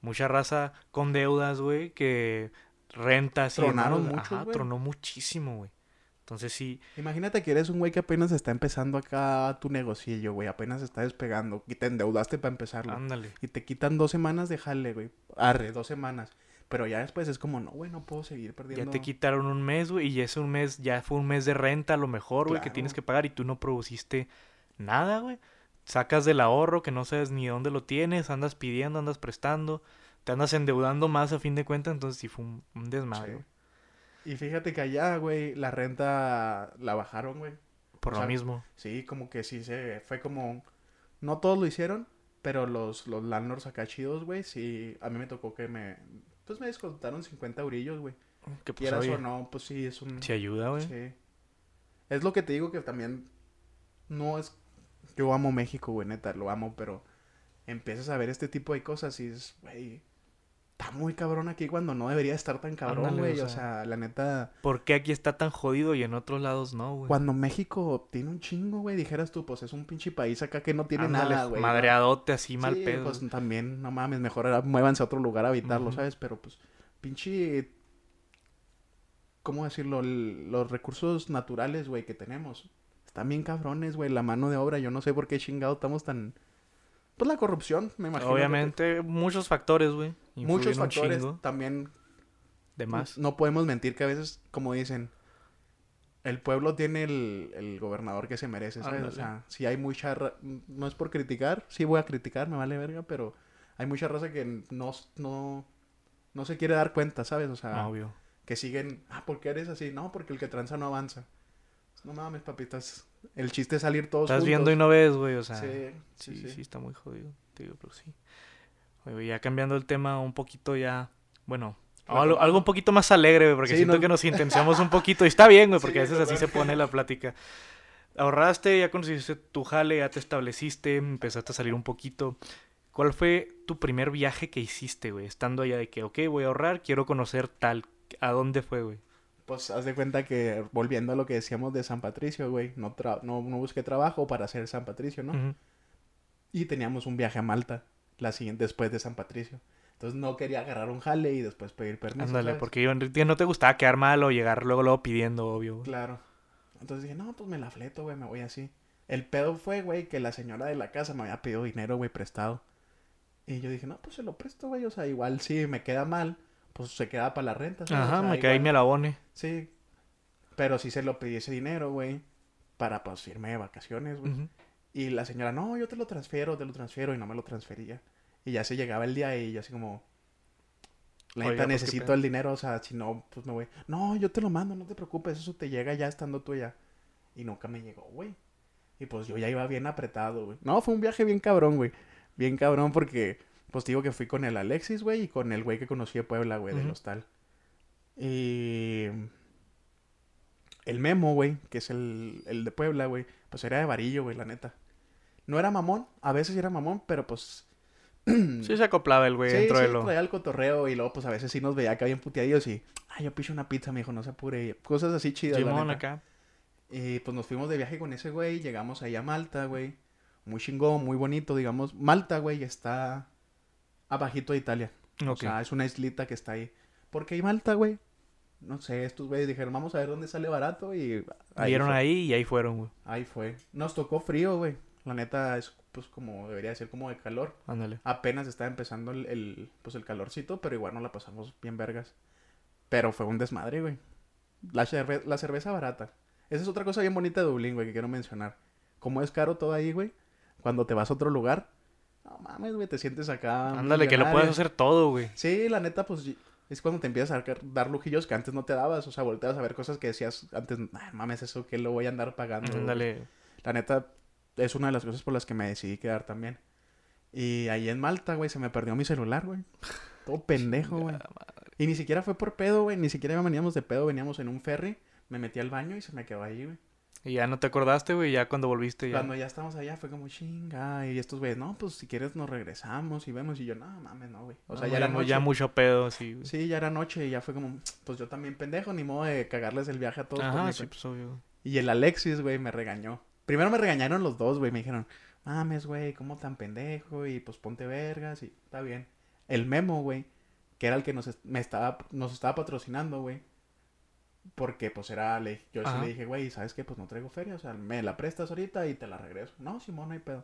mucha raza con deudas, güey, que rentas Tronaron mucho, Ajá, tronó muchísimo, güey. Entonces sí. Imagínate que eres un güey que apenas está empezando acá tu negocillo, güey. Apenas está despegando. Y te endeudaste para empezarlo. Ándale. Y te quitan dos semanas de jale, güey. Arre, dos semanas. Pero ya después es como, no, güey, no puedo seguir perdiendo. Ya te quitaron un mes, güey, y ese un mes ya fue un mes de renta a lo mejor, güey, que tienes que pagar y tú no produciste nada, güey. Sacas del ahorro que no sabes ni dónde lo tienes, andas pidiendo, andas prestando, te andas endeudando más a fin de cuentas, entonces sí fue un, desmadre. Y fíjate que allá, güey, la renta la bajaron, güey. Por lo mismo. Sí, como que sí se fue como no todos lo hicieron, pero los los landlords acá chidos, güey, sí a mí me tocó que me pues me descontaron 50 eurillos, güey. Que pues, Quieras o no, pues sí, es un... Se ayuda, güey. Sí. Es lo que te digo que también no es... Yo amo México, güey, neta, lo amo, pero empiezas a ver este tipo de cosas y es, güey, está muy cabrón aquí cuando no debería estar tan cabrón, güey. O, sea, la neta. ¿Por qué aquí está tan jodido y en otros lados no, güey? Cuando México tiene un chingo, güey, dijeras tú, pues es un pinche país acá que no tiene nada, güey. Madreadote así mal sí, pedo. Pues también, no mames, mejor muévanse a otro lugar a habitarlo, ¿sabes? Pero pues, pinche. ¿Cómo decirlo? los recursos naturales, güey, que tenemos. Están bien cabrones, güey. La mano de obra, yo no sé por qué chingado estamos tan pues la corrupción, me imagino. Obviamente, muchos factores, güey. Muchos factores también. De más. No podemos mentir que a veces, como dicen, el pueblo tiene el, gobernador que se merece, ¿sabes? O sea, si hay mucha... No es por criticar, sí voy a criticar, me vale verga, pero hay mucha raza que no, no, no se quiere dar cuenta, ¿sabes? O sea, Obvio. que siguen, ah, ¿por qué eres así? No, porque el que tranza no avanza. No mames, papitas. El chiste es salir todos Estás viendo y no ves, güey, o sea. Sí sí, sí, está muy jodido, te digo, pero sí. Oye, ya cambiando el tema un poquito ya, bueno, algo, un poquito más alegre, güey, porque siento que nos intenciamos un poquito. Y está bien, güey, porque a veces así se pone la plática. Ahorraste, ya conociste tu jale, ya te estableciste, empezaste a salir un poquito. ¿Cuál fue tu primer viaje que hiciste, güey? Estando allá de que, ok, voy a ahorrar, quiero conocer tal. ¿A dónde fue, güey? Pues haz de cuenta que, volviendo a lo que decíamos de San Patricio, güey, no, tra- no, no busqué trabajo para hacer San Patricio, ¿no? Y teníamos un viaje a Malta, la siguiente, después de San Patricio. Entonces no quería agarrar un jale y después pedir permiso. Ándale, ¿sabes? porque yo, en realidad no te gustaba quedar mal o llegar luego, luego pidiendo, obvio. güey. Claro. Entonces dije, no, pues me la fleto, güey, me voy así. El pedo fue, güey, que la señora de la casa me había pedido dinero, güey, prestado. Y yo dije, no, pues se lo presto, güey. O sea, igual si me queda mal, pues se queda para la renta. ¿sabes? O Ajá, sea, me caí igual- me alabone. Sí. Pero sí se lo pedí ese dinero, güey, para pues irme de vacaciones, güey. Y la señora, no, yo te lo transfiero, te lo transfiero, y no me lo transfería. Y ya se llegaba el día y yo así como, la neta pues, ¿qué necesito el dinero, o sea, si no, pues me voy. No, yo te lo mando, no te preocupes, eso te llega ya estando tú allá. Y nunca me llegó, güey. Y pues yo ya iba bien apretado, güey. No, fue un viaje bien cabrón, güey. Bien cabrón porque, pues digo que fui con el Alexis, güey, y con el güey que conocí de Puebla, güey, del hostal. Y el Memo, güey, que es el, el de Puebla, güey, pues era de varillo, güey, la neta. No era mamón, a veces sí era mamón, pero pues... Sí se acoplaba el güey sí, dentro sí, de lo... traía el cotorreo y luego pues a veces sí nos veía acá bien puteadillos y... Ay, yo picho una pizza, me dijo, no se apure. Cosas así chidas, la neta. acá. Y pues nos fuimos de viaje con ese güey, llegamos ahí a Malta, güey. Muy chingón, muy bonito, digamos. Malta, güey, está abajito de Italia. O Ok. sea, es una islita que está ahí. ¿Por qué hay Malta, güey? No sé, estos güeyes dijeron, vamos a ver dónde sale barato y... Vieron fue. ahí y ahí fueron, güey. Ahí fue. Nos tocó frío, güey. La neta es pues como debería ser como de calor. Ándale. Apenas estaba empezando el, el, pues el calorcito, pero igual no la pasamos bien vergas. Pero fue un desmadre, güey. La, cerve- la cerveza barata. Esa es otra cosa bien bonita de Dublín, güey, que quiero mencionar. Como es caro todo ahí, güey. Cuando te vas a otro lugar, no mames, güey, te sientes acá. Ándale, que lo puedes hacer todo, güey. Sí, la neta, pues es cuando te empiezas a dar- lujillos que antes no te dabas. O sea, volteas a ver cosas que decías antes, "Ay, mames, eso que lo voy a andar pagando. güey?". Ándale. La neta, es una de las cosas por las que me decidí quedar también. Y ahí en Malta, güey, se me perdió mi celular, güey. Todo pendejo, güey. Y ni siquiera fue por pedo, güey. Ni siquiera veníamos de pedo, veníamos en un ferry. Me metí al baño y se me quedó ahí, güey. Y ya no te acordaste, güey, ya cuando volviste ya. Cuando ya estamos allá fue como chinga. Y estos güeyes, no, pues si quieres nos regresamos y vemos. Y yo, no, mames, no, güey. O sea, ya era noche. ya mucho pedo, sí. güey. Sí, ya era noche y ya fue como, pues yo también pendejo, ni modo de cagarles el viaje a todos. Ajá, sí, pues obvio. Y el Alexis, güey, me regañó. Primero me regañaron los dos, güey. Me dijeron, mames, güey, ¿cómo tan pendejo? Y pues ponte vergas y está bien. El Memo, güey, que era el que nos, me estaba, nos estaba patrocinando, güey. Porque pues era, le, yo sí le dije, güey, ¿sabes qué? Pues no traigo feria, o sea, me la prestas ahorita y te la regreso. No, Simón, no hay pedo.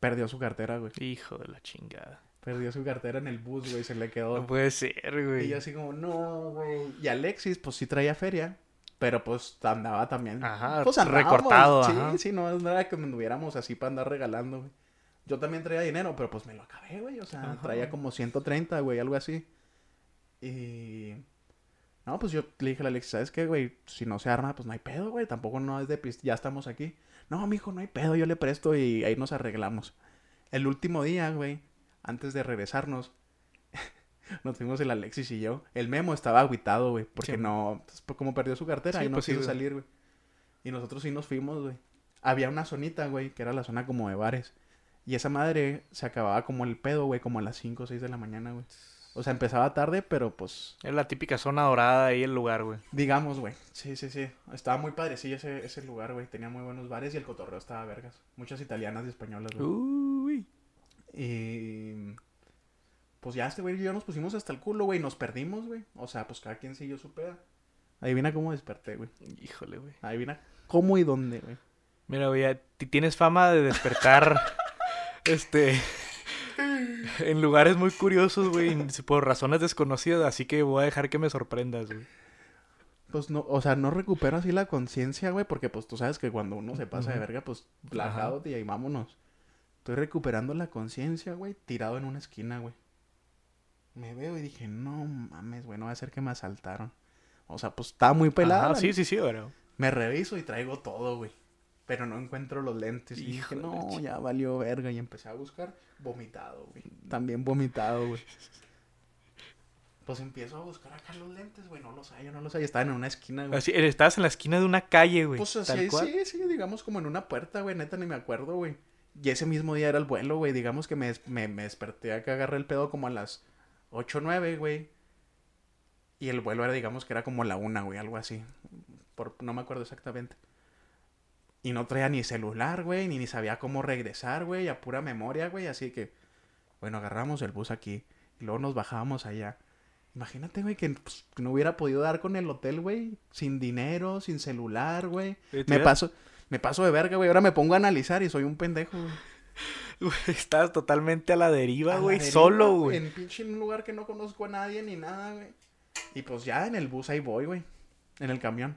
Perdió su cartera, güey. Hijo de la chingada. Perdió su cartera en el bus, güey, se le quedó. No puede ser, Y güey. yo así como, no, güey. Y Alexis, pues sí traía feria. Pero pues andaba también. Ajá, pues, andábamos. recortado, Sí, ajá. sí, no, no era que anduviéramos así para andar regalando, güey. Yo también traía dinero, pero pues me lo acabé, güey. O sea, Ajá. traía como 130, güey, algo así. Y. No, pues yo le dije a Alexis, ¿sabes qué, güey? Si no se arma, pues no hay pedo, güey. Tampoco no es de pis- Ya estamos aquí. No, mijo, no hay pedo. Yo le presto y ahí nos arreglamos. El último día, güey, antes de regresarnos, nos fuimos el Alexis y yo. El Memo estaba agüitado, güey, porque Sí. no, pues, como perdió su cartera Sí, y no pues quiso salir, güey. Y nosotros sí nos fuimos, güey. Había una zonita, güey, que era la zona como de bares. Y esa madre se acababa como el pedo, güey, como a las 5 o 6 de la mañana, güey. O sea, empezaba tarde, pero pues, Es la típica zona dorada ahí el lugar, güey. digamos, güey. Sí, sí, sí. Estaba muy padrecillo ese, ese lugar, güey. Tenía muy buenos bares y el cotorreo estaba vergas. Muchas italianas y españolas, güey. Uy. Y pues ya este güey y yo nos pusimos hasta el culo, güey, y nos perdimos, güey. O sea, pues cada quien siguió su peda. Adivina cómo desperté, güey. Híjole, güey. Adivina cómo y dónde, güey. Mira, güey, tienes fama de despertar, este, en lugares muy curiosos, güey, por razones desconocidas, así que voy a dejar que me sorprendas, güey. Pues no, o sea, no recupero así la conciencia, güey, porque pues tú sabes que cuando uno se pasa de verga, pues blackout y ahí vámonos. Estoy recuperando la conciencia, güey, tirado en una esquina, güey. Me veo y dije, no mames, güey, no va a ser que me asaltaron. O sea, pues estaba muy pelada. Ajá, la sí, sí, sí, pero... Me reviso y traigo todo, güey. Pero no encuentro los lentes. Y dije, no, ya valió verga. Y empecé a buscar vomitado, güey. También vomitado, güey. Pues empiezo a buscar acá los lentes, güey. No los hay, yo no los hay. Estaban en una esquina, güey. Así, estabas en la esquina de una calle, güey, Pues tal así, cual. sí, sí, digamos como en una puerta, güey. Neta, ni me acuerdo, güey. Y ese mismo día era el vuelo, güey. Digamos que me, me, me desperté a que agarré el pedo como a las 8 o 9, güey. Y el vuelo era, digamos que era como la una, güey, algo así. Por, no me acuerdo exactamente. Y no traía ni celular, güey, ni, ni sabía cómo regresar, güey, a pura memoria, güey. Así que, bueno, agarramos el bus aquí. Y luego nos bajábamos allá. Imagínate, güey, que, pues, no hubiera podido dar con el hotel, güey. Sin dinero, sin celular, güey. Me paso, me paso de verga, güey. Ahora me pongo a analizar y soy un pendejo, güey. Güey, Estabas totalmente a la deriva, A la güey. deriva, Solo, güey. En pinche un lugar que no conozco a nadie ni nada, güey. Y pues ya en el bus ahí voy, güey. En el camión.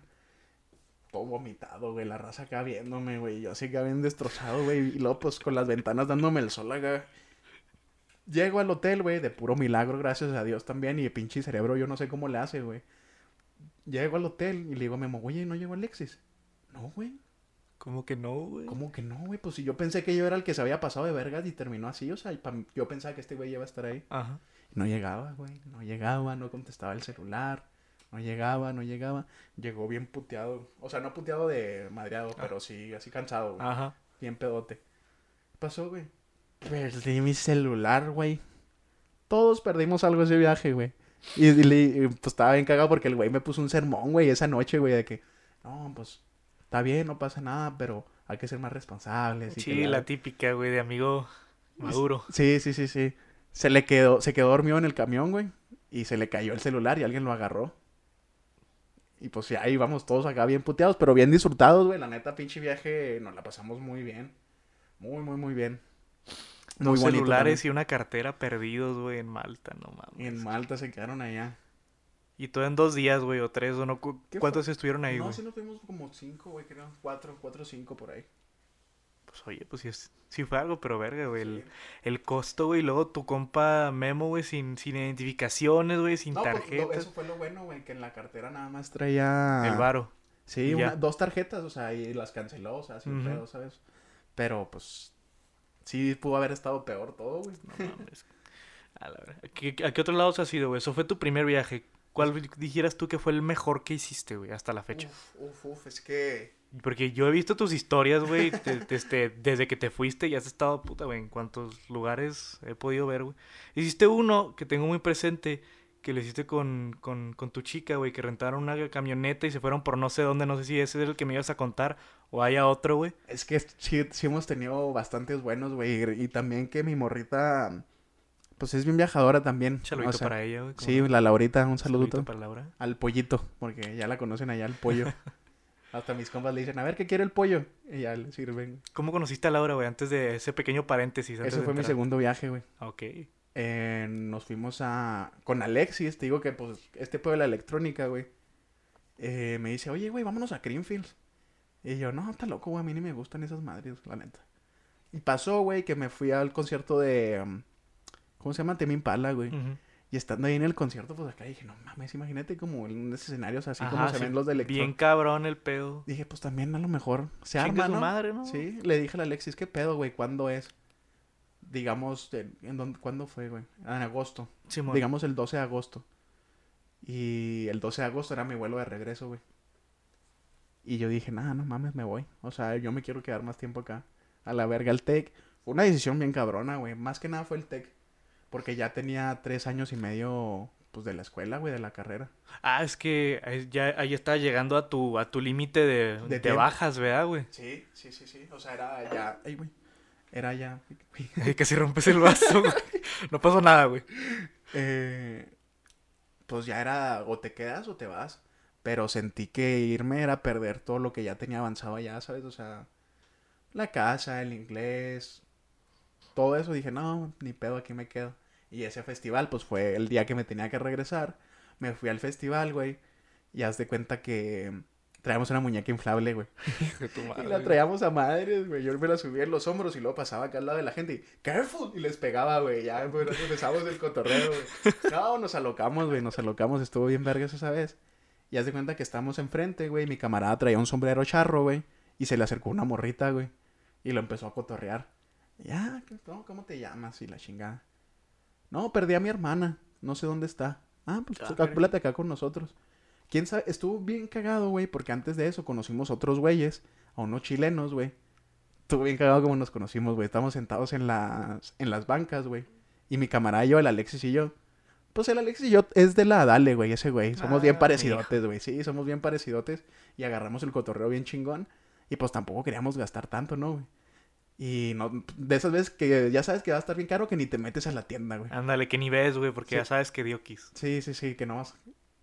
Todo vomitado, güey. La raza acá viéndome, güey. Yo así acá bien destrozado, güey. Y luego pues con las ventanas dándome el sol acá. Llego al hotel, güey, de puro milagro, gracias a Dios también. Y el pinche cerebro, yo no sé cómo le hace, güey. Llego al hotel y le digo a Memo, oye, ¿no llegó Alexis? No, güey. ¿Cómo que no, güey? ¿Cómo que no, güey? Pues si yo pensé que yo era el que se había pasado de vergas y terminó así, o sea, yo pensaba que este güey iba a estar ahí. Ajá. No llegaba, güey, no llegaba, no contestaba el celular, no llegaba, no llegaba. Llegó bien puteado, o sea, no puteado de madreado, pero sí, así cansado, güey, Ajá. bien pedote. ¿Qué pasó, güey? Perdí mi celular, güey. Todos perdimos algo ese viaje, güey. Y, y le- y, pues estaba bien cagado porque el güey me puso un sermón, güey, esa noche, güey, de que, no, pues, está bien, no pasa nada, pero hay que ser más responsables. y que Sí, la típica, güey, de amigo maduro. Sí, sí, sí, sí. Se le quedó, se quedó dormido en el camión, güey. Y se le cayó el celular y alguien lo agarró. Y pues ya íbamos todos acá bien puteados, pero bien disfrutados, güey. La neta, pinche viaje, nos la pasamos muy bien. Muy, muy, muy bien. Muy celulares también. y una cartera perdidos, güey, en Malta, no mames. Y en Malta se quedaron allá. Y todo en dos días, güey, o tres, o no. cu- ¿Qué ¿Cuántos estuvieron ahí, no, sí nos fuimos como cinco, güey, creo. Cuatro, cuatro o cinco por ahí. Pues oye, pues sí, es- sí fue algo, pero verga, güey. El, Sí. el costo, güey, luego tu compa Memo, güey, sin, sin identificaciones, güey, sin No, pues, lo- tarjetas. eso fue lo bueno, güey, que en la cartera nada más traía... El varo. Sí, una- dos tarjetas, o sea, y las canceló, o sea, sin Ujú. pedo, ¿sabes? Pero, pues, sí pudo haber estado peor todo, güey. No mames. A, la verga. ¿A qué, a qué otro lado has ido, güey? Eso fue tu primer viaje. ¿Cuál dijeras tú que fue el mejor que hiciste, güey, hasta la fecha? Uf, uf, uf, es que... Porque yo he visto tus historias, güey, de- de- este, desde que te fuiste y has estado, puta, güey, en cuántos lugares he podido ver, güey. Hiciste uno que tengo muy presente, que lo hiciste con, con, con tu chica, güey, que rentaron una camioneta y se fueron por no sé dónde, no sé si ese es el que me ibas a contar o haya otro, güey. Es que sí, sí hemos tenido bastantes buenos, güey. Y también que mi morrita, pues es bien viajadora también. Un saludito o sea, para ella, güey. ¿cómo Sí, la Laurita, un Saludito saludo para Laura. al pollito, porque ya la conocen allá, el pollo. Hasta mis compas le dicen, a ver, ¿qué quiere el pollo? Y ya le sirven. ¿Cómo conociste a Laura, güey? Antes de ese pequeño paréntesis. antes Ese fue mi segundo viaje, güey. Ok. Eh, nos fuimos a... Con Alexis, te digo que pues este pedo de la electrónica, güey. eh, me dice, oye, güey, vámonos a Greenfields. Y yo, no, está loco, güey, a mí ni me gustan esas madres, la neta. Y pasó, güey, que me fui al concierto de... um, ¿Cómo se llama? Temi Impala, güey. Y estando ahí en el concierto, pues acá dije, no mames, imagínate como en escenarios así como se sí, ven los de electro. Bien cabrón el pedo. Dije, pues también a lo mejor se arma, ¿no? madre, ¿no? Sí, le dije a Alexis, ¿qué pedo, güey? ¿Cuándo es? Digamos, en, en dónde- ¿cuándo fue, güey? En agosto. Simón. Digamos el 12 de agosto. Y el 12 de agosto era mi vuelo de regreso, güey. Y yo dije, nada, no mames, me voy. O sea, yo me quiero quedar más tiempo acá. A la verga, el TEC. Fue una decisión bien cabrona, güey. Más que nada fue el TEC. Porque ya tenía tres años y medio, pues, de la escuela, güey, de la carrera. Ah, es que ahí ya ahí está llegando a tu, a tu límite de, De de bajas, ¿verdad, güey? Sí, sí, sí, sí. O sea, era ya... Ay, güey. Era ya... Ay, Casi rompes el vaso, güey. No pasó nada, güey. Eh, pues ya era o te quedas o te vas. Pero sentí que irme era perder todo lo que ya tenía avanzado allá, ¿sabes? O sea, la casa, el inglés, todo eso. Dije, no, ni pedo, aquí me quedo. Y ese festival, pues fue el día que me tenía que regresar. Me fui al festival, güey. Y haz de cuenta que traíamos una muñeca inflable, güey. Y la traíamos a madres, güey. Yo me la subía en los hombros y luego pasaba acá al lado de la gente y ¡Careful! Y les pegaba, güey. Ya pues, empezamos el cotorreo, güey. No, nos alocamos, güey. Nos alocamos. Estuvo bien vergas esa vez. Y haz de cuenta que estamos enfrente, güey. Mi camarada traía un sombrero charro, güey. Y se le acercó una morrita, güey. Y lo empezó a cotorrear. Ya, ¿cómo, ¿cómo te llamas? Y la chingada. No, perdí a mi hermana. No sé dónde está. Ah, pues Ah, calculate acá con nosotros. ¿Quién sabe? Estuvo bien cagado, güey, porque antes de eso conocimos otros güeyes, a unos chilenos, güey, Estuvo bien cagado como nos conocimos, güey. Estábamos sentados en las, en las bancas, güey. Y mi camarada yo, el Alexis y yo. Pues el Alexis y yo es de la Dale, güey, ese güey. Somos bien Ah, parecidotes, güey. Sí, somos bien parecidotes. Y agarramos el cotorreo bien chingón. Y pues tampoco queríamos gastar tanto, ¿no, güey? Y no, de esas veces que ya sabes que va a estar bien caro que ni te metes a la tienda, güey. Ándale, que ni ves, güey, porque Sí. ya sabes que dio kiss. Sí, sí, sí, que no vas.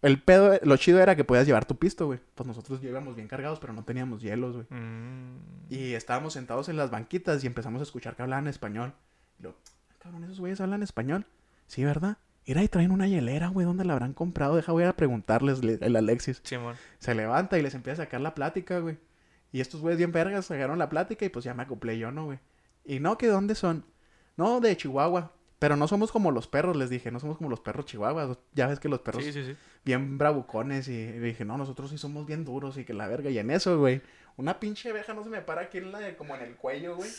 El pedo, lo chido era que podías llevar tu pisto, güey. Pues nosotros íbamos bien cargados, pero no teníamos hielos, güey. Mm. Y estábamos sentados en las banquitas y empezamos a escuchar que hablaban español. Y lo, cabrón, esos güeyes hablan español. Sí, ¿verdad? Mira, y traen una hielera, güey, ¿dónde la habrán comprado? Deja, voy a preguntarles, le- el Alexis. Simón. Se levanta y les empieza a sacar la plática, güey. Y estos güeyes bien vergas sacaron la plática y pues ya me acoplé yo, ¿no, güey? Y no, ¿que dónde son? No, de Chihuahua. Pero no somos como los perros, les dije. No somos como los perros chihuahuas. Ya ves que los perros Sí, sí, sí. bien bravucones. Y dije, no, nosotros sí somos bien duros y que la verga. Y en eso, güey, una pinche abeja no se me para aquí en la, como en el cuello, güey.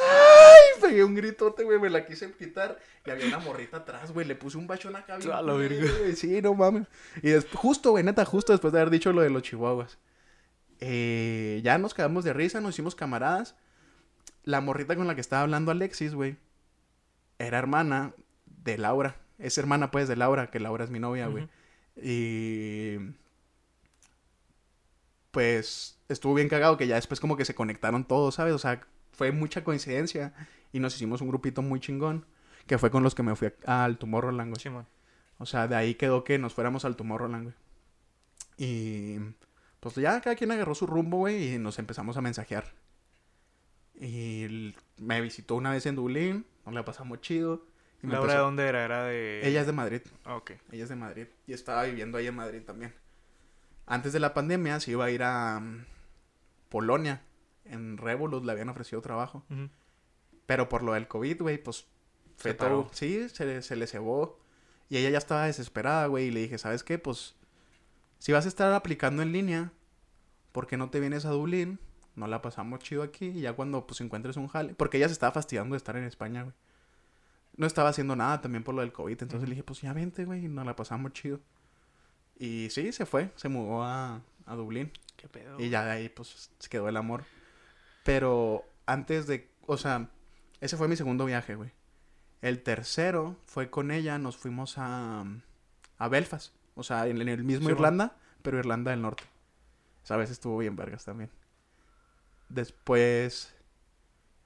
¡Ay! Pegué un gritote, güey, me la quise quitar. Y había una morrita atrás, güey. Le puse un bachón acá bien. La verga. Sí, no mames. Y justo, güey, neta, justo después de haber dicho lo de los chihuahuas. Eh, ya nos quedamos de risa, nos hicimos camaradas. La morrita con la que estaba hablando Alexis, güey, era hermana de Laura. Es hermana, pues, de Laura, que Laura es mi novia, güey. Y pues estuvo bien cagado que ya después como que se conectaron todos, ¿sabes? O sea, fue mucha coincidencia y nos hicimos un grupito muy chingón que fue con los que me fui al Tomorrowland, güey. Simón. O sea, de ahí quedó que nos fuéramos al Tomorrowland, güey. Y pues ya cada quien agarró su rumbo, güey, y nos empezamos a mensajear. Y me visitó una vez en Dublín, nos la pasamos chido. Y me ¿Laura de dónde era? Era de... Ella es de Madrid. Ah, ok. Ella es de Madrid y estaba viviendo ahí en Madrid también. Antes de la pandemia se iba a ir a mm, Polonia. En Revolut le habían ofrecido trabajo. Pero por lo del COVID, güey, pues fue Se todo. Sí, se, le- se le cebó. Y ella ya estaba desesperada, güey. Y le dije, ¿sabes qué? Pues si vas a estar aplicando en línea, ¿por qué no te vienes a Dublín? No la pasamos chido aquí. Y ya cuando pues encuentres un jale. Porque ella se estaba fastidiando de estar en España, güey. No estaba haciendo nada también por lo del COVID. Entonces le dije, pues ya vente, güey. Y nos la pasamos chido. Y sí, se fue. Se mudó a, a Dublín. ¿Qué pedo? Y ya de ahí, pues, se quedó el amor. Pero antes de, o sea, ese fue mi segundo viaje, güey. El tercero fue con ella, nos fuimos a, a Belfast. O sea, en, en el mismo Sí, Irlanda, pero Irlanda del Norte. Esa vez estuvo bien vergas también. Después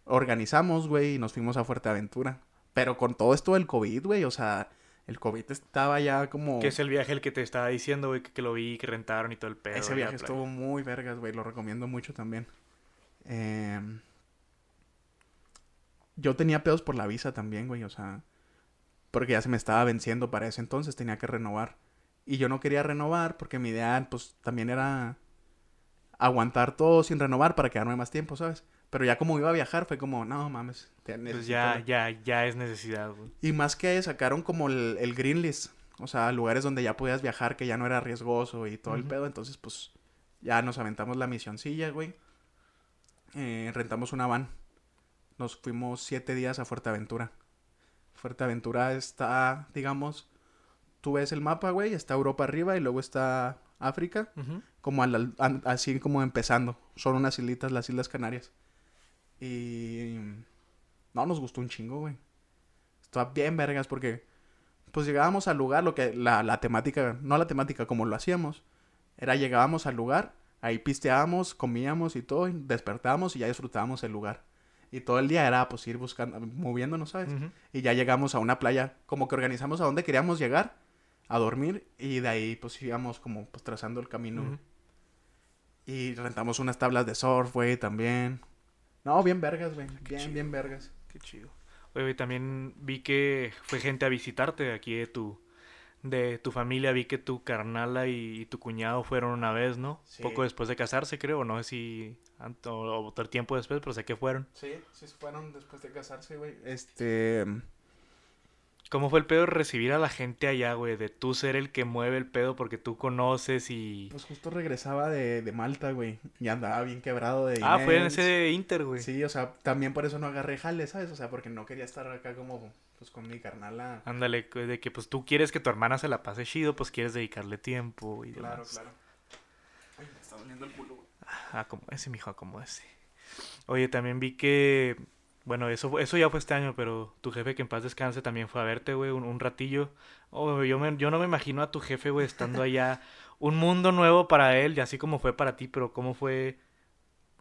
organizamos, güey, y nos fuimos a Fuerteventura. Pero con todo esto del COVID, güey, o sea, el COVID estaba ya como... Que es el viaje el que te estaba diciendo, güey, que, que lo vi, que rentaron y todo el pedo. Ese viaje estuvo muy vergas, güey. Lo recomiendo mucho también. Em, yo tenía pedos por la visa también, güey. O sea, porque ya se me estaba venciendo para ese entonces. Tenía que renovar. Y yo no quería renovar porque mi idea, pues, también era aguantar todo sin renovar para quedarme más tiempo, ¿sabes? Pero ya como iba a viajar, fue como, no mames. te Pues ya, ya, ya es necesidad, güey. y más que sacaron como el, el green list. O sea, lugares donde ya podías viajar, que ya no era riesgoso y todo el pedo. Entonces, pues, ya nos aventamos la misioncilla, güey. Eh, rentamos una van. Nos fuimos siete días a Fuerteventura. Fuerteventura está, digamos, tú ves el mapa, güey, está Europa arriba y luego está África, como así como empezando. Son unas islitas, las Islas Canarias. Y no, nos gustó un chingo, güey. Estaba bien vergas porque pues llegábamos al lugar, lo que la, la temática, no la temática como lo hacíamos, era llegábamos al lugar, ahí pisteábamos, comíamos y todo, y despertábamos y ya disfrutábamos el lugar. Y todo el día era pues ir buscando, moviéndonos, ¿sabes? Ujú. Y ya llegamos a una playa, como que organizamos a dónde queríamos llegar, a dormir, y de ahí pues íbamos como pues trazando el camino. Y rentamos unas tablas de surf, güey, también. No, bien vergas, güey. Bien, chido. bien vergas. Qué chido. Oye, güey, también vi que fue gente a visitarte aquí de tu, de tu familia. Vi que tu carnala y, y tu cuñado fueron una vez, ¿no? Sí. Poco después de casarse, creo. No sé si o, o tiempo después, pero sé que fueron. Sí, sí fueron después de casarse, güey. Este... ¿Cómo fue el pedo de recibir a la gente allá, güey? De tú ser el que mueve el pedo porque tú conoces y... Pues justo regresaba de, de Malta, güey. Y andaba bien quebrado de Ah, fue en ese Inter, güey. Sí, o sea, también por eso no agarré jale, ¿sabes? O sea, porque no quería estar acá como, pues, con mi carnala. Ándale, de que pues tú quieres que tu hermana se la pase chido, pues quieres dedicarle tiempo y Claro, demás. claro. Ay, me está doliendo el culo, güey. Ah, como ese, mijo, como ese. Oye, también vi que, bueno, eso, eso ya fue este año, pero tu jefe que en paz descanse también fue a verte, güey, un, un ratillo. Oh, yo, me- yo no me imagino a tu jefe, güey, estando allá. Un mundo nuevo para él, y así como fue para ti, pero cómo fue,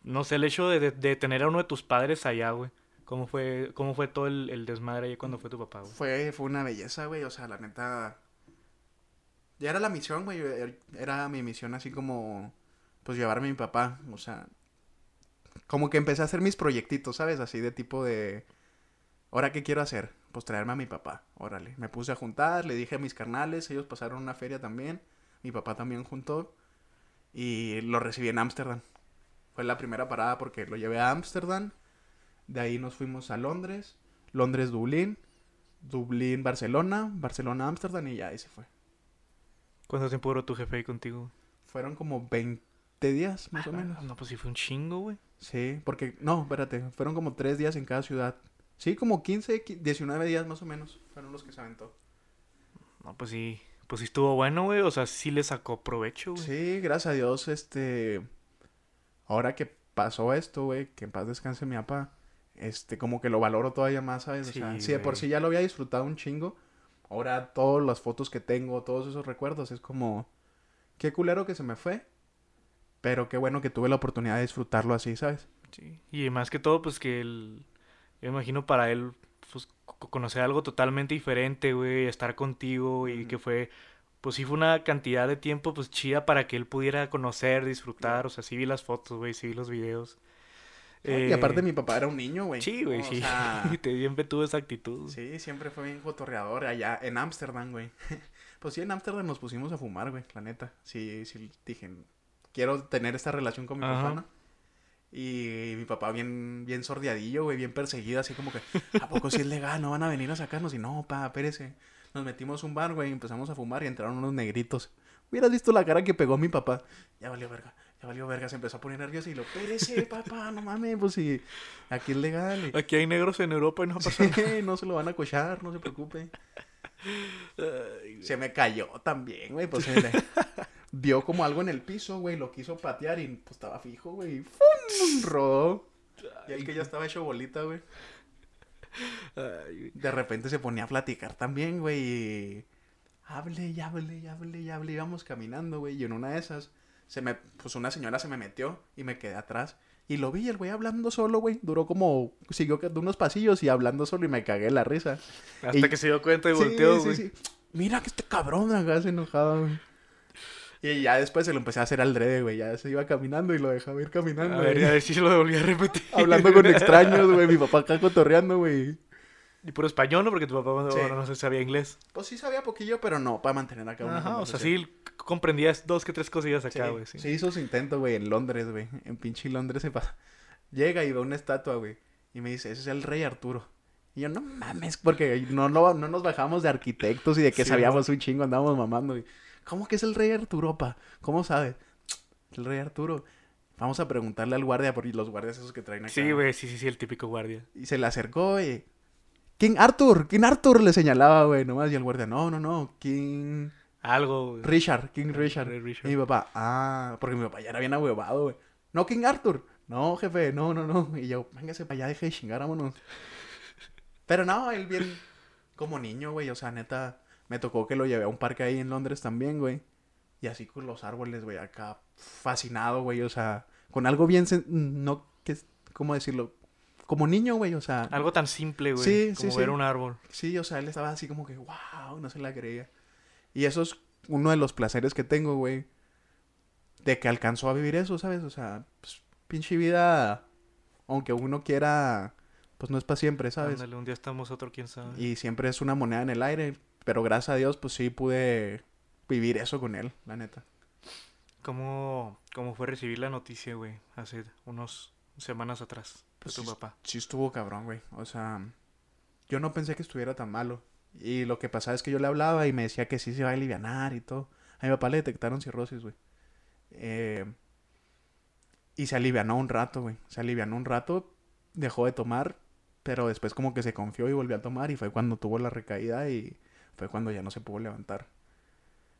no sé, el hecho de, de- tener a uno de tus padres allá, güey. ¿Cómo fue, cómo fue todo el, el desmadre ahí cuando fue tu papá, güey? Fue, fue una belleza, güey. O sea, la neta. Ya era la misión, güey. er- Era mi misión así como. Pues llevarme a mi papá. O sea. Como que empecé a hacer mis proyectitos, ¿sabes? Así de tipo de. ¿Ahora qué quiero hacer? Pues traerme a mi papá. Órale. Me puse a juntar, le dije a mis carnales. Ellos pasaron una feria también. Mi papá también juntó. Y lo recibí en Ámsterdam. Fue la primera parada porque lo llevé a Ámsterdam. De ahí nos fuimos a Londres. Londres, Dublín. Dublín, Barcelona. Barcelona, Ámsterdam y ya ahí se fue. ¿Cuánto tiempo duró tu jefe ahí contigo? Fueron como 20 días, más o menos. No, pues sí fue un chingo, güey. Sí, porque, no, espérate, fueron como 3 días en cada ciudad. Sí, como 15, qui- 19 días más o menos. Fueron los que se aventó. No, pues sí, pues sí estuvo bueno, güey. O sea, sí le sacó provecho, güey. Sí, gracias a Dios, este. Ahora que pasó esto, güey, que en paz descanse mi papá. Este, como que lo valoro todavía más, ¿sabes? O Sí, sea, si de por sí ya lo había disfrutado un chingo. Ahora todas las fotos que tengo, todos esos recuerdos, es como. Qué culero que se me fue. Pero qué bueno que tuve la oportunidad de disfrutarlo así, ¿sabes? Sí. Y más que todo, pues que él, yo me imagino para él, pues co- conocer algo totalmente diferente, güey, estar contigo y que fue, pues sí fue una cantidad de tiempo, pues chida para que él pudiera conocer, disfrutar, o sea, sí vi las fotos, güey, sí vi los videos. y aparte Eh, mi papá era un niño, güey. Sí, güey, sí. sea, Te siempre tuvo esa actitud. Sí, siempre fue bien cotorreador allá en Ámsterdam, güey. Pues sí, en Ámsterdam nos pusimos a fumar, güey, la neta. Sí, sí, dije, quiero tener esta relación con mi Ajá. papá, ¿no? Y mi papá bien, bien sordeadillo, güey, bien perseguido, así como que, ¿a poco sí es legal? ¿No van a venir a sacarnos? Y no, pa, espérese. Nos metimos a un bar, güey, y empezamos a fumar y entraron unos negritos. Hubieras visto la cara que pegó mi papá. Ya valió verga, ya valió verga. Se empezó a poner nervioso y lo, espérese, papá, no mames, pues sí, aquí es legal. Y- Aquí hay negros en Europa y no pasa Sí, no se lo van a cochar, no se preocupe. Ay, Se me cayó también, güey. Pues le- vio como algo en el piso, güey. Lo quiso patear y pues estaba fijo, güey. ¡Fum! Rodó. Y el que ya estaba hecho bolita, güey. De repente se ponía a platicar también, güey. Y... Hable y hable y hable y hable. Íbamos caminando, güey. Y en una de esas, se me... pues una señora se me metió y me quedé atrás. Y lo vi, el güey hablando solo, güey. Duró como... Siguió de unos pasillos y hablando solo y me cagué la risa. Hasta Y- que se dio cuenta y Sí, volteó, sí, güey. sí. Mira que este cabrón acá se enojaba, güey. Y ya después se lo empecé a hacer al drede, güey. Ya se iba caminando y lo dejaba ir caminando. A ver, güey. a ver si se lo volví a repetir. Hablando con extraños, güey. Mi papá acá cotorreando, güey. Y puro español, ¿no? Porque tu papá no, Sí. no se sabía inglés. Pues sí sabía poquillo, pero no, para mantener acá una Ajá, o sea, sí comprendías dos que tres cosillas acá, güey. Sí. sí hizo su intento, güey, en Londres, güey. En pinche Londres se pasa. Llega y ve una estatua, güey. Y me dice, ese es el rey Arturo. Y yo, no mames, porque no, no, no nos bajamos de arquitectos y de que Sí, sabíamos un chingo, andábamos mamando. güey. ¿Cómo que es el rey Arturo, pa? ¿Cómo sabes? El rey Arturo. Vamos a preguntarle al guardia, porque los guardias esos que traen acá. Sí, güey, sí, sí, sí, el típico guardia. Y se le acercó, y... King Arthur, King Arthur le señalaba, güey, nomás. Y el guardia, no, no, no, King... Algo, güey. Richard, King Richard. Y mi papá, ah, porque mi papá ya era bien ahuevado, güey. No, King Arthur. No, jefe, no, no, no. Y yo, véngase para allá, deje de chingar, vámonos. Pero no, él bien como niño, güey. O sea, neta, me tocó que lo llevé a un parque ahí en Londres también, güey. Y así con los árboles, güey, acá fascinado, güey. O sea, con algo bien, no, que, ¿cómo decirlo? Como niño, güey, o sea. Algo tan simple, güey. Sí, sí, como ver sí. un árbol. Sí, o sea, él estaba así como que, wow, no se la creía. Y eso es uno de los placeres que tengo, güey. De que alcanzó a vivir eso, ¿sabes? O sea, pues, pinche vida, aunque uno quiera, pues no es para siempre, ¿sabes? Ándale, un día estamos otro, quién sabe. Y siempre es una moneda en el aire. Pero gracias a Dios, pues sí pude vivir eso con él, la neta. ¿Cómo, ¿Cómo fue recibir la noticia, güey? Hace unos semanas atrás. De Pues tu sí, papá. Sí estuvo cabrón, güey. O sea, yo no pensé que estuviera tan malo. Y lo que pasaba es que yo le hablaba y me decía que sí se iba a alivianar y todo. A mi papá le detectaron cirrosis, güey. Eh, y se alivianó un rato, güey. Se alivianó un rato, dejó de tomar, pero después como que se confió y volvió a tomar y fue cuando tuvo la recaída y fue cuando ya no se pudo levantar.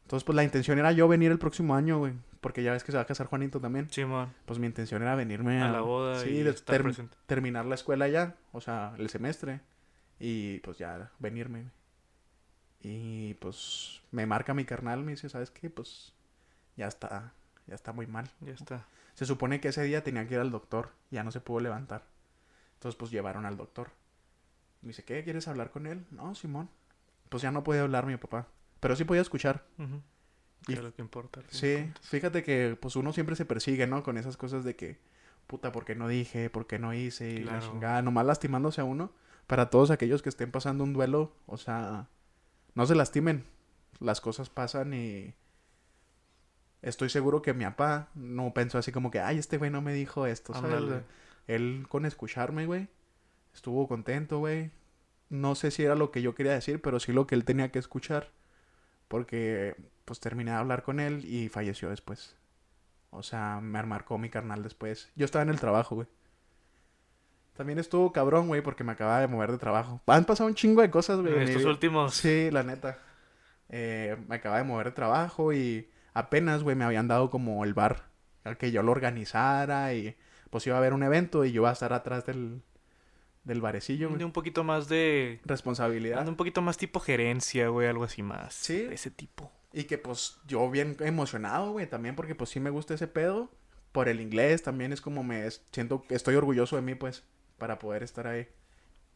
Entonces, pues la intención era yo venir el próximo año, güey. Porque ya ves que se va a casar Juanito también. Sí, man. Pues mi intención era venirme A la boda sí, y de estar ter- presente. terminar la escuela ya, o sea, el semestre. Y pues ya venirme. güey. Y pues me marca mi carnal, me dice, ¿sabes qué? Pues ya está, ya está muy mal. Ya está. Se supone que ese día tenía que ir al doctor, ya no se pudo levantar. Entonces pues llevaron al doctor. Me dice, ¿qué? ¿Quieres hablar con él? No, Simón. Pues ya no podía hablar mi papá, pero sí podía escuchar. Y- Que es lo que importa. Sí, fíjate que pues uno siempre se persigue, ¿no? Con esas cosas de que, puta, ¿por qué no dije? ¿Por qué no hice? Y la Claro. chingada, nomás lastimándose a uno. Para todos aquellos que estén pasando un duelo, o sea, no se lastimen. Las cosas pasan y estoy seguro que mi papá no pensó así como que, ay, este güey no me dijo esto, Él con escucharme, güey, estuvo contento, güey. No sé si era lo que yo quería decir, pero sí lo que él tenía que escuchar. Porque, pues, terminé de hablar con él y falleció después. O sea, me marcó mi carnal después. Yo estaba en el trabajo, güey. También estuvo cabrón, güey, porque me acababa de mover de trabajo. Han pasado un chingo de cosas, güey. Mi estos últimos. Sí, la neta. Eh, me acababa de mover de trabajo y apenas, güey, me habían dado como el bar al que yo lo organizara y pues iba a haber un evento y yo iba a estar atrás del, del barecillo, De güey. un poquito más de. Responsabilidad. de un poquito más tipo gerencia, güey, algo así más. Sí. De ese tipo. Y que pues yo bien emocionado, güey, también porque pues sí me gusta ese pedo. Por el inglés también es como me siento que estoy orgulloso de mí, pues, para poder estar ahí.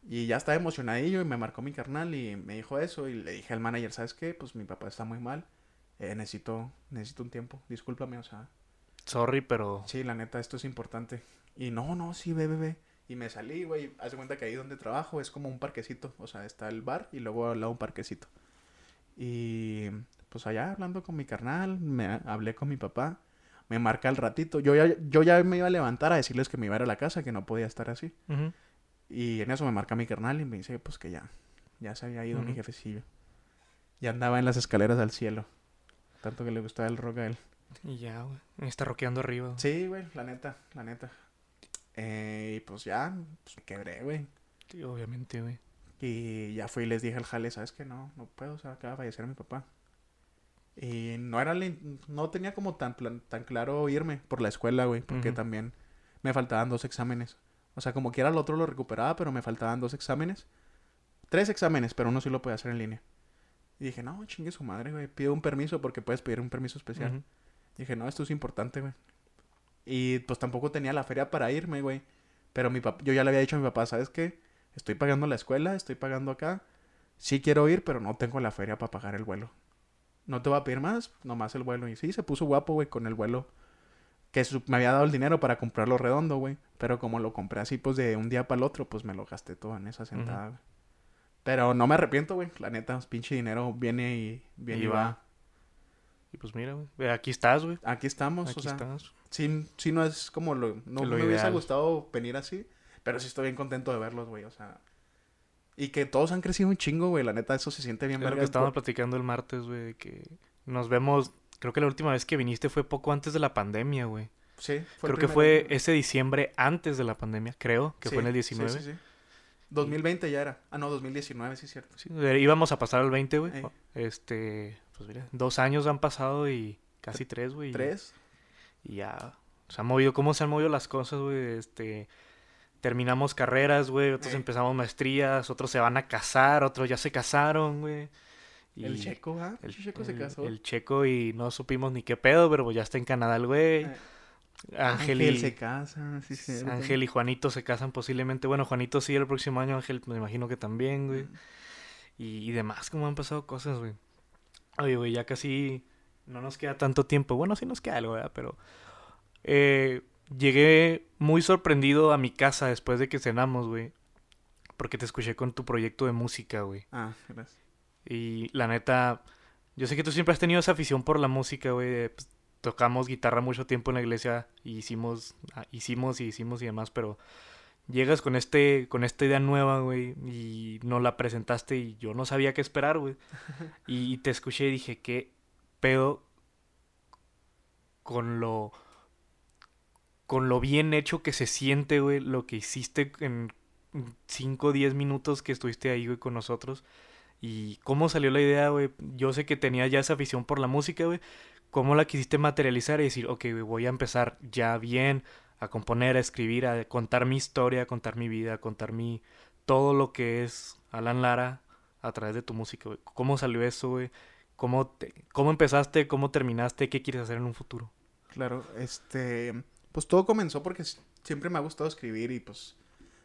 Y ya estaba emocionadillo y me marcó mi carnal y me dijo eso y le dije al manager, ¿sabes qué? Pues mi papá está muy mal. Eh, necesito, necesito un tiempo. Discúlpame, o sea, Sorry, pero. sí, la neta, esto es importante. Y no, no, sí, ve, ve, ve. Y me salí, güey. Haz de cuenta que ahí donde trabajo es como un parquecito. O sea, está el bar y luego al lado un parquecito. Y pues allá hablando con mi carnal, me hablé con mi papá. Me marca al ratito. Yo ya, yo ya me iba a levantar a decirles que me iba a ir a la casa, que no podía estar así. Y en eso me marca mi carnal y me dice, pues que ya, ya se había ido mi jefecillo. Ya andaba en las escaleras al cielo. Tanto que le gustaba el rock a él. Y ya, güey. Está roqueando arriba. Sí, güey, la neta, la neta. Eh, y pues ya, pues me quebré, güey. Sí, obviamente, güey. Y ya fui y les dije al jale, ¿sabes qué? No, no puedo, o sea, acaba de fallecer mi papá. Y no era, no tenía como tan, plan- tan claro irme por la escuela, güey, porque también me faltaban dos exámenes. O sea, como quiera el otro lo recuperaba, pero me faltaban dos exámenes. Tres exámenes, pero uno sí lo podía hacer en línea. Y dije, no, chingue su madre, güey, pido un permiso porque puedes pedir un permiso especial. Dije, no, esto es importante, güey. Y pues tampoco tenía la feria para irme, güey. Pero mi papá, yo ya le había dicho a mi papá, ¿sabes qué? Estoy pagando la escuela, estoy pagando acá. Sí quiero ir, pero no tengo la feria para pagar el vuelo. No te voy a pedir más, nomás el vuelo. Y sí, se puso guapo, güey, con el vuelo. Que me había dado el dinero para comprarlo redondo, güey. Pero como lo compré así, pues de un día para el otro, pues me lo gasté todo en esa sentada, güey. Pero no me arrepiento, güey. La neta, pinche dinero viene y viene Y y, va. va. Y pues mira, güey. Aquí estás, güey. Aquí estamos, Aquí o sea. estás. Sí, sí no es como lo... No Lo me hubiese ideal. gustado venir así, pero sí estoy bien contento de verlos, güey, o sea... Y que todos han crecido un chingo, güey, la neta, eso se siente bien Es lo que estábamos por- platicando el martes, güey. Que nos vemos. Creo que la última vez que viniste fue poco antes de la pandemia, güey. Sí, fue Creo que fue año. ese diciembre antes de la pandemia, creo, que Sí, fue en el sí, 19. Sí, sí, 2020 ya era. Ah, no, 2019, sí es cierto. Sí, íbamos a pasar al 20, güey. Ey. Este, pues mira, dos años han pasado y casi tres, güey. ¿Tres? Y ya, se han movido, ¿cómo se han movido las cosas, güey? Este, terminamos carreras, güey, otros Ey. empezamos maestrías, otros se van a casar, otros ya se casaron, güey. El Checo, ¿ah? El, El Checo se casó. el checo y no supimos ni qué pedo, pero pues ya está en Canadá el güey. Eh, Ángel, Ángel y, se casa, sí, sí. Ángel y Juanito se casan posiblemente. Bueno, Juanito sí el próximo año, Ángel me imagino que también, güey. Y, y demás, como han pasado cosas, güey. Oye, güey, ya casi no nos queda tanto tiempo. Bueno, sí nos queda algo, ¿verdad? Pero eh, llegué muy sorprendido a mi casa después de que cenamos, güey. Porque te escuché con tu proyecto de música, güey. Ah, gracias. Y la neta, yo sé que tú siempre has tenido esa afición por la música, güey. pues, tocamos guitarra mucho tiempo en la iglesia y hicimos, ah, hicimos y hicimos y demás, pero llegas con este, con esta idea nueva, güey, y no la presentaste y yo no sabía qué esperar, güey. Y te escuché y dije, ¿qué pedo con lo con lo bien hecho que se siente, güey, lo que hiciste en 5 o 10 minutos que estuviste ahí, güey, con nosotros. ¿Y cómo salió la idea, güey? Yo sé que tenías ya esa afición por la música, güey. ¿Cómo la quisiste materializar y decir, ok, güey, voy a empezar ya bien a componer, a escribir, a contar mi historia, a contar mi vida, a contar mi... todo lo que es Alan Lara a través de tu música, güey? ¿Cómo salió eso, güey? ¿Cómo, te... ¿Cómo empezaste? ¿Cómo terminaste? ¿Qué quieres hacer en un futuro? Claro, este... Pues todo comenzó porque siempre me ha gustado escribir y pues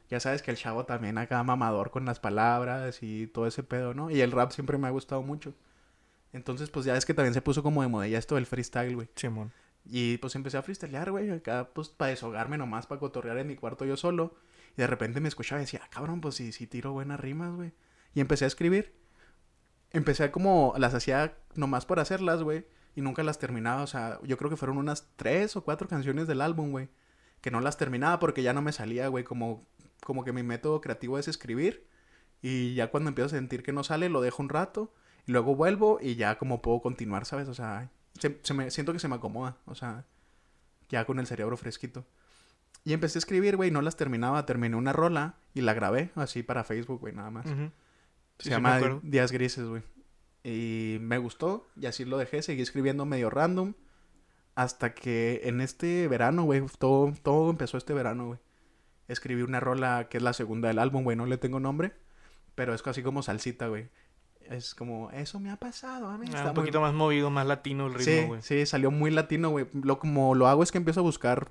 ya sabes que el chavo también acá mamador con las palabras y todo ese pedo, ¿no? Y el rap siempre me ha gustado mucho. Entonces, pues ya es que también se puso como de moda ya esto del freestyle, güey. Simón. Y pues empecé a freestylear, güey, acá pues para deshogarme nomás, para cotorrear en mi cuarto yo solo. Y de repente me escuchaba y decía, ah, cabrón, pues sí, sí tiro buenas rimas, güey. Y empecé a escribir. Empecé a como, las hacía nomás por hacerlas, güey. Y nunca las terminaba, o sea, yo creo que fueron unas tres o cuatro canciones del álbum, güey. Que no las terminaba porque ya no me salía, güey, como como que mi método creativo es escribir y ya cuando empiezo a sentir que no sale lo dejo un rato y luego vuelvo y ya como puedo continuar, ¿sabes? O sea, se, me, siento que se me acomoda, o sea, ya con el cerebro fresquito. Y empecé a escribir, güey, no las terminaba, terminé una rola y la grabé así para Facebook, güey, nada más. se llama Días Grises, güey. Y me gustó y así lo dejé, seguí escribiendo medio random hasta que en este verano, güey, todo, todo empezó este verano, güey escribí una rola que es la segunda del álbum, güey, no le tengo nombre, pero es casi como salsita, güey es como, eso me ha pasado a mí. Ah, un poquito más movido, más latino el ritmo, güey. Sí, sí, salió muy latino, güey. Lo como lo hago es que empiezo a buscar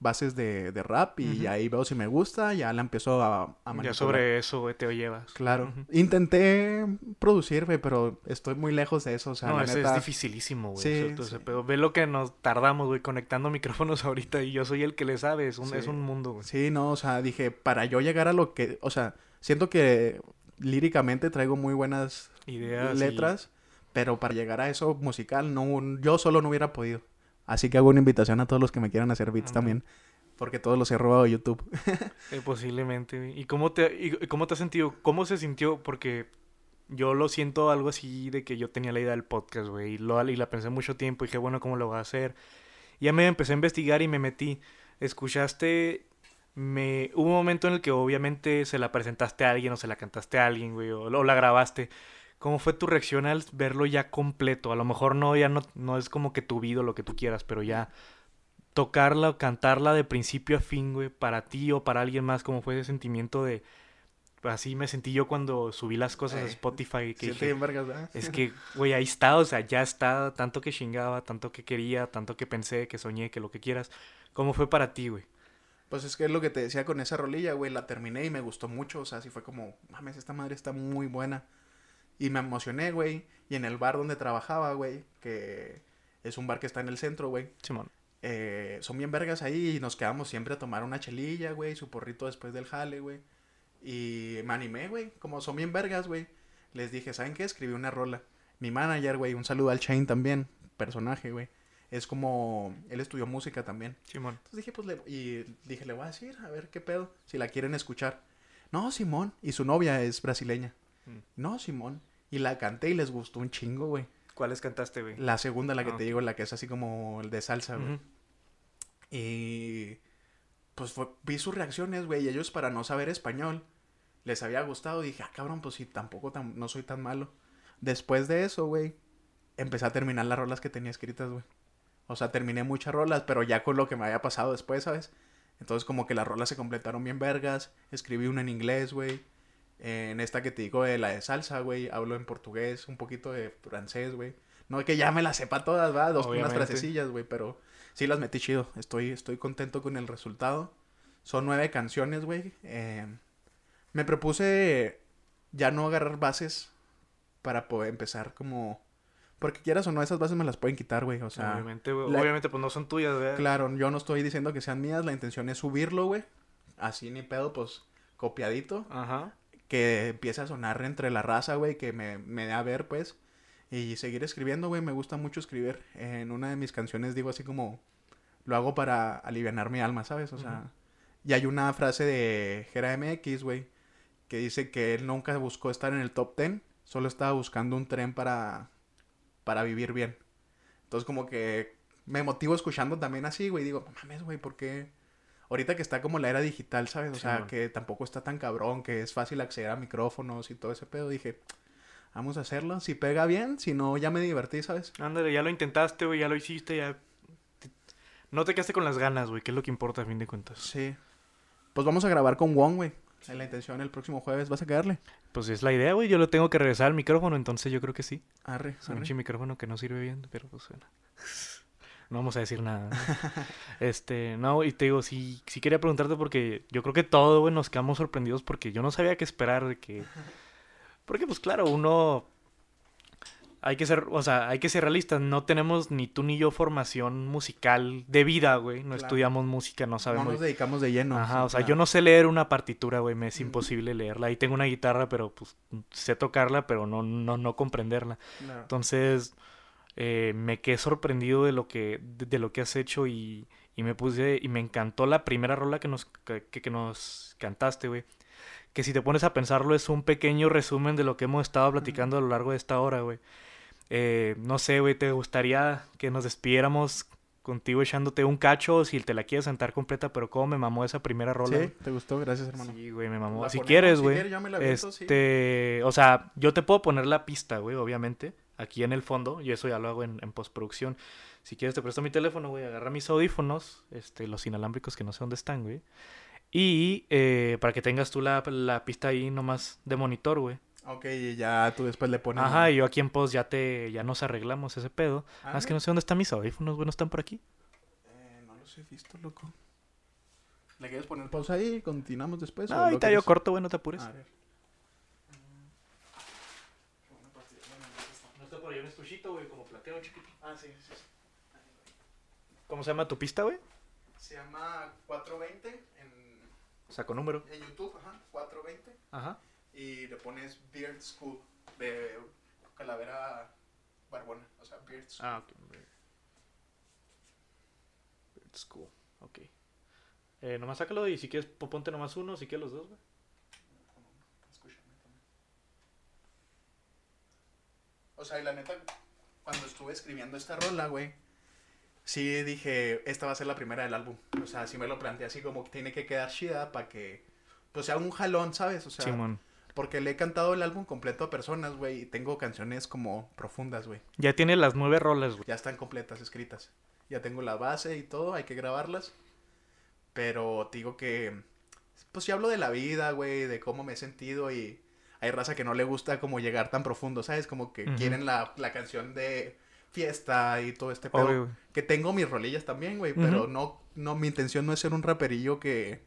bases de, de rap y ahí veo si me gusta, ya la empiezo a, a Ya sobre eso, güey, te llevas. Claro. Intenté producir, güey, pero estoy muy lejos de eso, o sea, No, es dificilísimo, güey. Sí, Entonces, Pero ve lo que nos tardamos, güey, conectando micrófonos ahorita y yo soy el que le sabe, es un, es un mundo, güey. Sí, no, o sea, dije, para yo llegar a lo que, o sea, siento que líricamente traigo muy buenas ideas, letras, pero para llegar a eso musical, no, yo solo no hubiera podido. Así que hago una invitación a todos los que me quieran hacer beats también. Porque todos los he robado de YouTube. Eh, posiblemente. ¿Y cómo, te, y cómo te has sentido? ¿Cómo se sintió? Porque yo lo siento algo así de que yo tenía la idea del podcast, güey. Y, lo, y la pensé mucho tiempo y dije, bueno, ¿cómo lo voy a hacer? Y ya me empecé a investigar y me metí. ¿Escuchaste me hubo un momento en el que obviamente se la presentaste a alguien o se la cantaste a alguien, güey, o, la grabaste. ¿Cómo fue tu reacción al verlo ya completo? A lo mejor no, ya no, no es como que tu vida lo que tú quieras, pero ya tocarla o cantarla de principio a fin, güey, para ti o para alguien más, ¿cómo fue ese sentimiento de... Así me sentí yo cuando subí las cosas a Spotify. Que es que, güey, ahí está, o sea, ya está, tanto que chingaba, tanto que quería, tanto que pensé, que soñé, que lo que quieras. ¿Cómo fue para ti, güey? Pues es que es lo que te decía con esa rolilla, güey. La terminé y me gustó mucho. O sea, así fue como, mames, esta madre está muy buena. Y me emocioné, güey. Y en el bar donde trabajaba, güey, que es un bar que está en el centro, güey. Simón. Eh, son bien vergas ahí y nos quedamos siempre a tomar una chelilla, güey, su porrito después del jale, güey. Y me animé, güey. Como son bien vergas, güey. Les dije, ¿saben qué? Escribí una rola. Mi manager, güey, un saludo al Chain también, personaje, güey es como, él estudió música también. Simón. Entonces dije, pues, le, y dije, le voy a decir, a ver qué pedo, si la quieren escuchar. No, Simón. Y su novia es brasileña. Mm. No, Simón. Y la canté y les gustó un chingo, güey. ¿Cuáles cantaste, güey? La segunda, la que ah, te digo, la que es así como el de salsa, güey. Y pues vi sus reacciones, güey, y ellos para no saber español les había gustado. Dije, ah, cabrón, pues sí, tampoco no soy tan malo. Después de eso, güey, empecé a terminar las rolas que tenía escritas, güey. O sea, terminé muchas rolas, pero ya con lo que me había pasado después, ¿sabes? Entonces como que las rolas se completaron bien vergas. Escribí una en inglés, güey. En esta que te digo de la de salsa, güey. Hablo en portugués, un poquito de francés, güey. No es que ya me las sepa todas, ¿verdad? Dos, unas frasecillas, güey. Pero sí las metí chido. Estoy, estoy contento con el resultado. Son nueve canciones, güey. Eh, me propuse ya no agarrar bases para poder empezar como porque quieras o no, esas bases me las pueden quitar, güey. O sea. Obviamente, Obviamente, pues no son tuyas, güey. Claro, yo no estoy diciendo que sean mías. La intención es subirlo, güey. Así ni pedo, pues copiadito. Ajá. Que empiece a sonar entre la raza, güey. Que me, me dé a ver, pues. Y seguir escribiendo, güey. Me gusta mucho escribir. En una de mis canciones digo así como. Lo hago para aliviar mi alma, ¿sabes? O sea. Y hay una frase de Jera MX, güey. Que dice que él nunca buscó estar en el top 10. Solo estaba buscando un tren para para vivir bien. Entonces como que me motivo escuchando también así, güey. Digo, mames, güey, ¿por qué? Ahorita que está como la era digital, ¿sabes? O sea, que tampoco está tan cabrón, que es fácil acceder a micrófonos y todo ese pedo. Dije, Vamos a hacerlo. Si pega bien, si no, ya me divertí, ¿sabes? Ándale, ya lo intentaste, güey, ya lo hiciste, ya... No te quedaste con las ganas, güey, que es lo que importa a fin de cuentas. Sí. Pues vamos a grabar con Wong, güey. En la intención el próximo jueves. ¿Vas a quedarle? Pues es la idea, güey, yo lo tengo que regresar al micrófono, entonces yo creo que sí. Arre, Es un micrófono que no sirve bien, pero pues bueno. No vamos a decir nada. ¿no? este, no, y te digo, sí, sí quería preguntarte porque yo creo que todo, güey, nos quedamos sorprendidos porque yo no sabía qué esperar de que... Porque pues claro, uno... Hay que ser, o sea, hay que ser realistas. No tenemos ni tú ni yo formación musical de vida, güey. No Claro. estudiamos música, no No sabemos. nos dedicamos de lleno. Ajá, o sea, Claro. yo no sé leer una partitura, güey, me es imposible leerla. Ahí tengo una guitarra, pero pues sé tocarla, pero no, no, no comprenderla. Claro. Entonces, eh, me quedé sorprendido de lo que, de, de lo que has hecho y, y me puse, y me encantó la primera rola que nos, que, que nos cantaste, güey. Que si te pones a pensarlo es un pequeño resumen de lo que hemos estado platicando a lo largo de esta hora, güey. Eh, no sé, güey, ¿te gustaría que nos despidiéramos contigo echándote un cacho si te la quieres sentar completa? Pero cómo me mamó esa primera rola. Sí? ¿te gustó? Gracias, hermano. Sí, güey, me mamó. La Si ponemos, quieres, si güey. quieres, yo me la aviento, sí. este, o sea, yo te puedo poner la pista, güey, obviamente, aquí en el fondo, y eso ya lo hago en, en postproducción. Si quieres te presto mi teléfono, güey, agarra mis audífonos, este, los inalámbricos que no sé dónde están, güey. Y eh, para que tengas tú la, la pista ahí nomás de monitor, güey. Ok, y ya tú después le pones... Ajá, y yo aquí en post ya te, ya nos arreglamos ese pedo. Ah, es que no sé dónde están mis audífonos, güey, no están por aquí. Eh, no los he visto, loco. ¿Le quieres poner pausa ahí y continuamos después? No, ahorita yo corto, güey, no te apures. A ver. No está por ahí un estuchito, güey, como plateo chiquito. Ah, sí, sí, sí. ¿Cómo se llama tu pista, güey? Se llama 420 en, Saco número. en YouTube, ajá, 420. Ajá. Y le pones Beard School de Calavera Barbona, o sea, Beard School. Ah, ok. It's cool. Ok. Eh, nomás sácalo y si quieres po- ponte nomás uno, si quieres los dos, güey. Escúchame también. O sea, y la neta, cuando estuve escribiendo esta rola, güey, sí dije, esta va a ser la primera del álbum. O sea, sí me lo planteé así como que tiene que quedar chida para que, pues sea un jalón, ¿sabes? O sea, Simón. Porque le he cantado el álbum completo a personas, güey, y tengo canciones como profundas, güey. Ya tiene las nueve rolas, güey. Ya están completas, escritas. Ya tengo la base y todo, hay que grabarlas. Pero te digo que, pues sí hablo de la vida, güey, de cómo me he sentido y hay raza que no le gusta como llegar tan profundo, ¿sabes? Como que quieren la, la canción de fiesta y todo este pedo. Obvio. Que tengo mis rolillas también, güey, pero no, no, mi intención no es ser un raperillo que,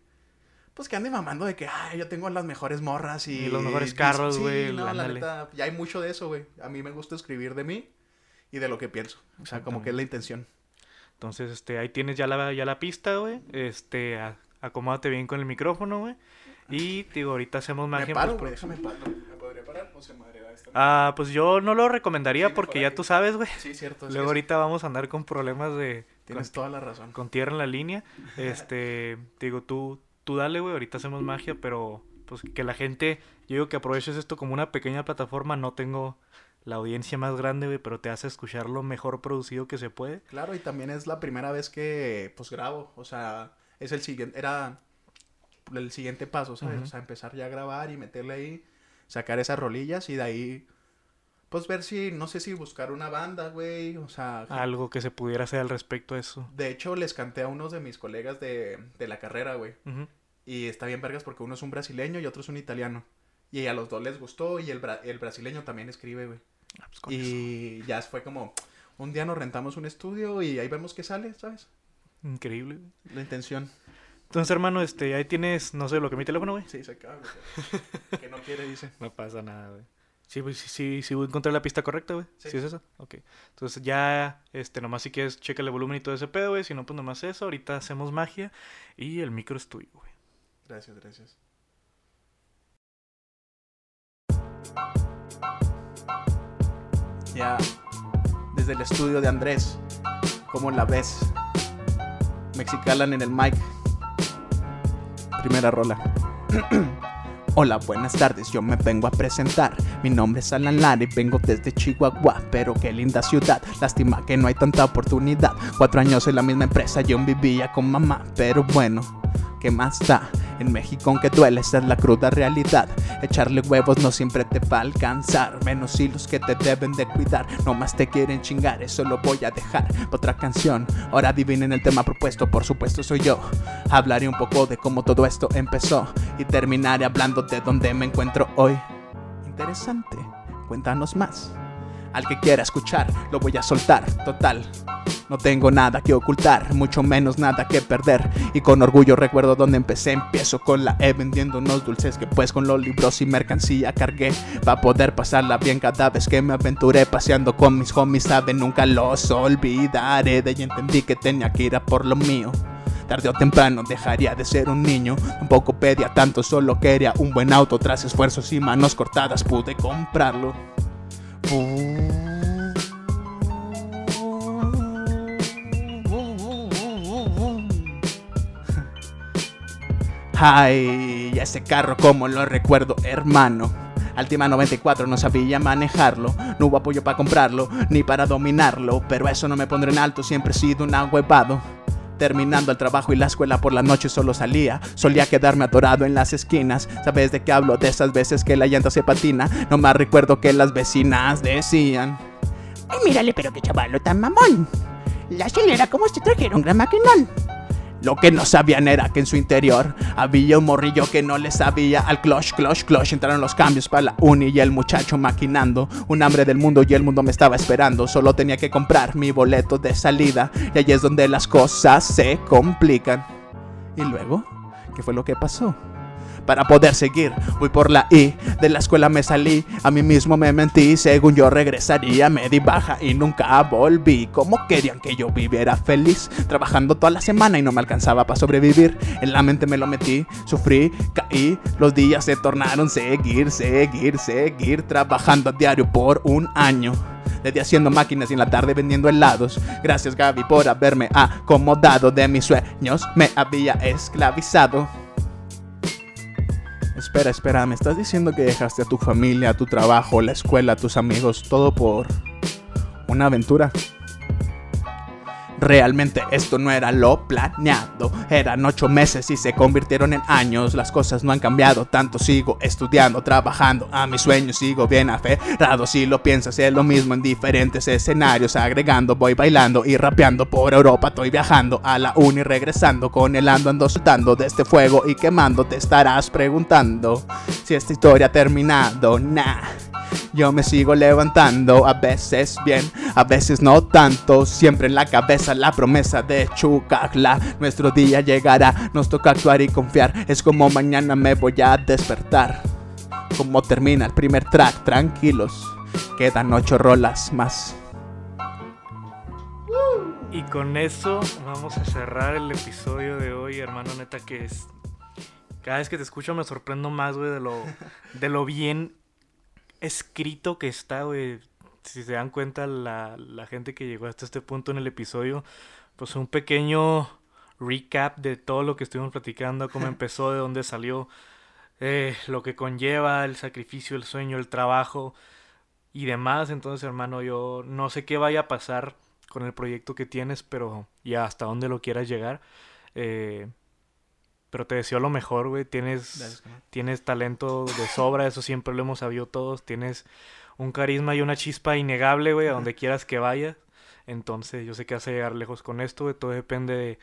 pues que ande mamando de que, ay, yo tengo las mejores morras y... Y los mejores carros, Sí, güey, no, la neta, ya hay mucho de eso, güey. A mí me gusta escribir de mí y de lo que pienso. O sea, como que es la intención. Entonces, este, ahí tienes ya la, ya la pista, güey. Este, a- acomódate bien con el micrófono, güey. Y, digo, ahorita hacemos Me magia. en paro, güey, postproducción. déjame paro. ¿Me podría parar o se madreará esta? Ah, pues yo no lo recomendaría Sí, porque ya tú sabes, güey. sí, cierto. Luego ahorita vamos a andar con problemas de... Tienes toda la razón. con tierra en la línea. Este, te digo, tú, tú dale, güey, ahorita hacemos magia, pero pues que la gente, yo digo que aproveches esto como una pequeña plataforma, no tengo la audiencia más grande, güey, pero te hace escuchar lo mejor producido que se puede. Claro, y también es la primera vez que, pues, grabo. O sea, es el siguiente, era el siguiente paso, ¿sabes? O sea, empezar ya a grabar y meterle ahí, sacar esas rolillas y de ahí, pues, ver si, no sé si buscar una banda, güey, o sea... Algo que se pudiera hacer al respecto a eso. De hecho, les canté a unos de mis colegas de, de la carrera, güey. Y está bien vergas porque uno es un brasileño y otro es un italiano. Y a los dos les gustó y el, bra- el brasileño también escribe, güey. Ah, pues con eso. Y ya fue como, un día nos rentamos un estudio y ahí vemos qué sale, ¿sabes? Increíble, güey. La intención. Entonces, hermano, este, ahí tienes, no sé, lo que mi teléfono, güey. Sí, se acaba. güey. que no quiere, dice. No pasa nada, güey. Sí, pues, sí, sí, sí, encontré la pista correcta, güey. Sí. Sí. es esa? Ok. Entonces ya, este, nomás si quieres, checa el volumen y todo ese pedo, güey. Si no, pues nomás eso. Ahorita hacemos magia y el micro es tuyo, güey. Gracias, gracias. Ya, desde el estudio de Andrés, ¿cómo la ves? Mexicalan en el mic. Primera rola. Hola, buenas tardes, yo me vengo a presentar. Mi nombre es Alan Lara y vengo desde Chihuahua, pero qué linda ciudad. Lástima que no hay tanta oportunidad. Cuatro años en la misma empresa, yo vivía con mamá, pero bueno, ¿qué más da? En México, aunque duele, esta es la cruda realidad. Echarle huevos no siempre te va a alcanzar. Menos hilos que te deben de cuidar. No más te quieren chingar, eso lo voy a dejar. Otra canción, ahora adivinen el tema propuesto, por supuesto soy yo. Hablaré un poco de cómo todo esto empezó. Y terminaré hablando de dónde me encuentro hoy. Interesante, cuéntanos más. Al que quiera escuchar, lo voy a soltar, total. No tengo nada que ocultar, mucho menos nada que perder. Y con orgullo recuerdo donde empecé. Empiezo con la E vendiendo unos dulces que pues con los libros y mercancía cargué. Para poder pasarla bien cada vez que me aventuré paseando con mis homies, saben, nunca los olvidaré. De ahí entendí que tenía que ir a por lo mío. Tarde o temprano dejaría de ser un niño. Tampoco pedía tanto, solo quería un buen auto. Tras esfuerzos y manos cortadas pude comprarlo. Ay, ese carro como lo recuerdo, hermano. Altima 94 no sabía manejarlo, no hubo apoyo para comprarlo, ni para dominarlo, pero eso no me pondré en alto, siempre he sido un ahuevado. Terminando el trabajo y la escuela por la noche solo salía. Solía quedarme atorado en las esquinas. ¿Sabes de qué hablo? De esas veces que la llanta se patina. No más recuerdo que las vecinas decían. Ay, mírale, pero qué chavalo tan mamón. La acelera como si trajera un gran maquinón. Lo que no sabían era que en su interior había un morrillo que no le sabía al clutch, clutch, clutch. Entraron los cambios para la uni y el muchacho maquinando. Un hambre del mundo y el mundo me estaba esperando. Solo tenía que comprar mi boleto de salida. Y allí es donde las cosas se complican. ¿Y luego? ¿Qué fue lo que pasó? Para poder seguir. Voy por la I, de la escuela me salí, a mí mismo me mentí, según yo regresaría, me di baja y nunca volví. ¿Cómo querían que yo viviera feliz? Trabajando toda la semana y no me alcanzaba para sobrevivir. En la mente me lo metí, sufrí, caí, los días se tornaron seguir, seguir, seguir, trabajando a diario por un año de día haciendo máquinas y en la tarde vendiendo helados. Gracias Gaby por haberme acomodado de mis sueños, me había esclavizado. Espera, espera, ¿me estás diciendo que dejaste a tu familia, a tu trabajo, la escuela, a tus amigos, todo por una aventura? Realmente esto no era lo planeado. Eran ocho meses y se convirtieron en años. Las cosas no han cambiado tanto. Sigo estudiando, trabajando. A mis sueños sigo bien aferrado. Si lo piensas, es lo mismo en diferentes escenarios. Agregando, voy bailando y rapeando por Europa. Estoy viajando a la uni, regresando. Con el ando, ando soltando de este fuego y quemando. Te estarás preguntando si esta historia ha terminado. Nah. Yo me sigo levantando, a veces bien, a veces no tanto. Siempre en la cabeza la promesa de Chucagla. Nuestro día llegará, nos toca actuar y confiar. Es como mañana me voy a despertar. Como termina el primer track, tranquilos. Quedan ocho rolas más. Y con eso vamos a cerrar el episodio de hoy, hermano. Neta que es. Cada vez que te escucho me sorprendo más, güey, de lo, de lo bien escrito que está, güey. Si se dan cuenta la, gente que llegó hasta este punto en el episodio, pues un pequeño recap de todo lo que estuvimos platicando, cómo empezó, de dónde salió, eh, lo que conlleva el sacrificio, el sueño, el trabajo y demás. Entonces, hermano, yo no sé qué vaya a pasar con el proyecto que tienes, pero ya hasta dónde lo quieras llegar. Eh, pero te deseo lo mejor, güey. Tienes, tienes talento de sobra, eso siempre lo hemos sabido todos. Tienes un carisma y una chispa innegable, güey, a donde quieras que vayas. Entonces, yo sé que vas a llegar lejos con esto, güey. Todo depende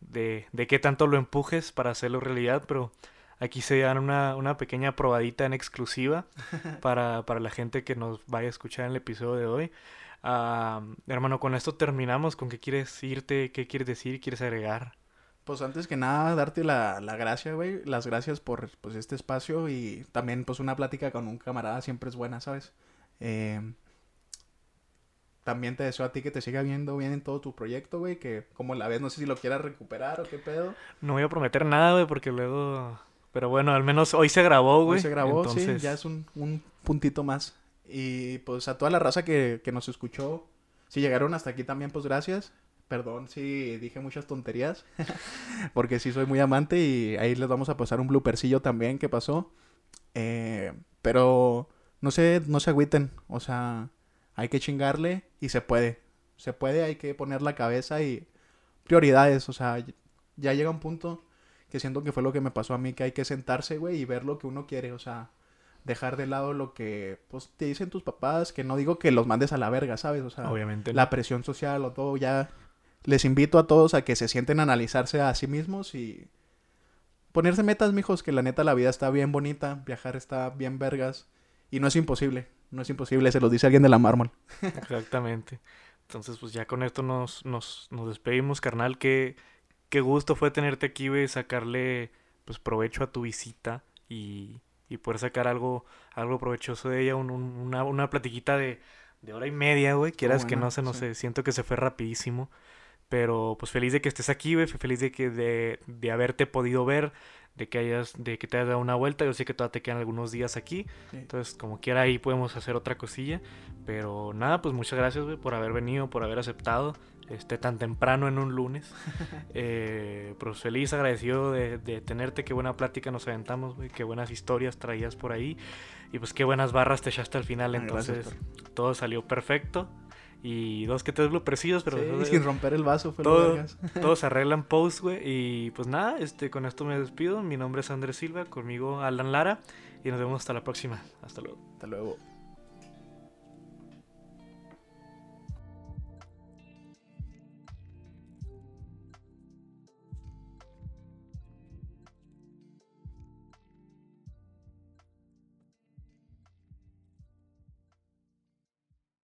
de, de, qué tanto lo empujes para hacerlo realidad, pero aquí se dan una, una pequeña probadita en exclusiva para, para, la gente que nos vaya a escuchar en el episodio de hoy. Ah, hermano, con esto terminamos. ¿Con qué quieres irte? ¿Qué quieres decir? ¿Quieres agregar? Pues antes que nada, darte la, la gracia, güey. Las gracias por pues, este espacio y también pues una plática con un camarada siempre es buena, ¿sabes? Eh, también te deseo a ti que te siga viendo bien en todo tu proyecto, güey. Que como la ves, no sé si lo quieras recuperar o qué pedo. No voy a prometer nada, güey, porque luego... Pero bueno, al menos hoy se grabó, güey. Hoy se grabó, sí. Ya es un, un puntito más. Y pues a toda la raza que, que nos escuchó, si llegaron hasta aquí también, pues gracias. Perdón si dije muchas tonterías, porque sí soy muy amante y ahí les vamos a pasar un bloopercillo también que pasó. Eh, pero no se, no se agüiten, o sea, hay que chingarle y se puede. Se puede, hay que poner la cabeza y prioridades, o sea, ya llega un punto que siento que fue lo que me pasó a mí, que hay que sentarse, güey, y ver lo que uno quiere, o sea, dejar de lado lo que, pues, te dicen tus papás, que no digo que los mandes a la verga, ¿sabes? O sea, Obviamente. la presión social o todo, ya les invito a todos a que se sienten a analizarse a sí mismos y ponerse metas, mijos, que la neta la vida está bien bonita, viajar está bien vergas y no es imposible, no es imposible, se los dice alguien de la mármol. Exactamente. Entonces, pues ya con esto nos, nos, nos despedimos, carnal. Qué, qué gusto fue tenerte aquí, güey, sacarle pues provecho a tu visita y, y poder sacar algo, algo provechoso de ella, un- un- una, una platiquita de, de hora y media, güey. Quieras que no se, no sí. sé, siento que se fue rapidísimo. Pero pues feliz de que estés aquí, güey, feliz de que de, de haberte podido ver, de que hayas, de que te hayas dado una vuelta. Yo sé que todavía te quedan algunos días aquí. Sí. Entonces, como quiera, ahí podemos hacer otra cosilla. Pero nada, pues muchas gracias, güey, por haber venido, por haber aceptado este tan temprano en un lunes. Eh, pues feliz, agradecido de, de tenerte. Qué buena plática nos aventamos, güey. Qué buenas historias traías por ahí. Y pues qué buenas barras te echaste al final. Ah, Entonces, todo salió perfecto. Y dos que tres blooprecillos, pero Sí, sin romper el vaso fue lo todo, todos arreglan post, güey. Y pues nada, este, con esto me despido. Mi nombre es Andrés Silva, conmigo Alan Lara. Y nos vemos hasta la próxima. Hasta luego. Hasta luego.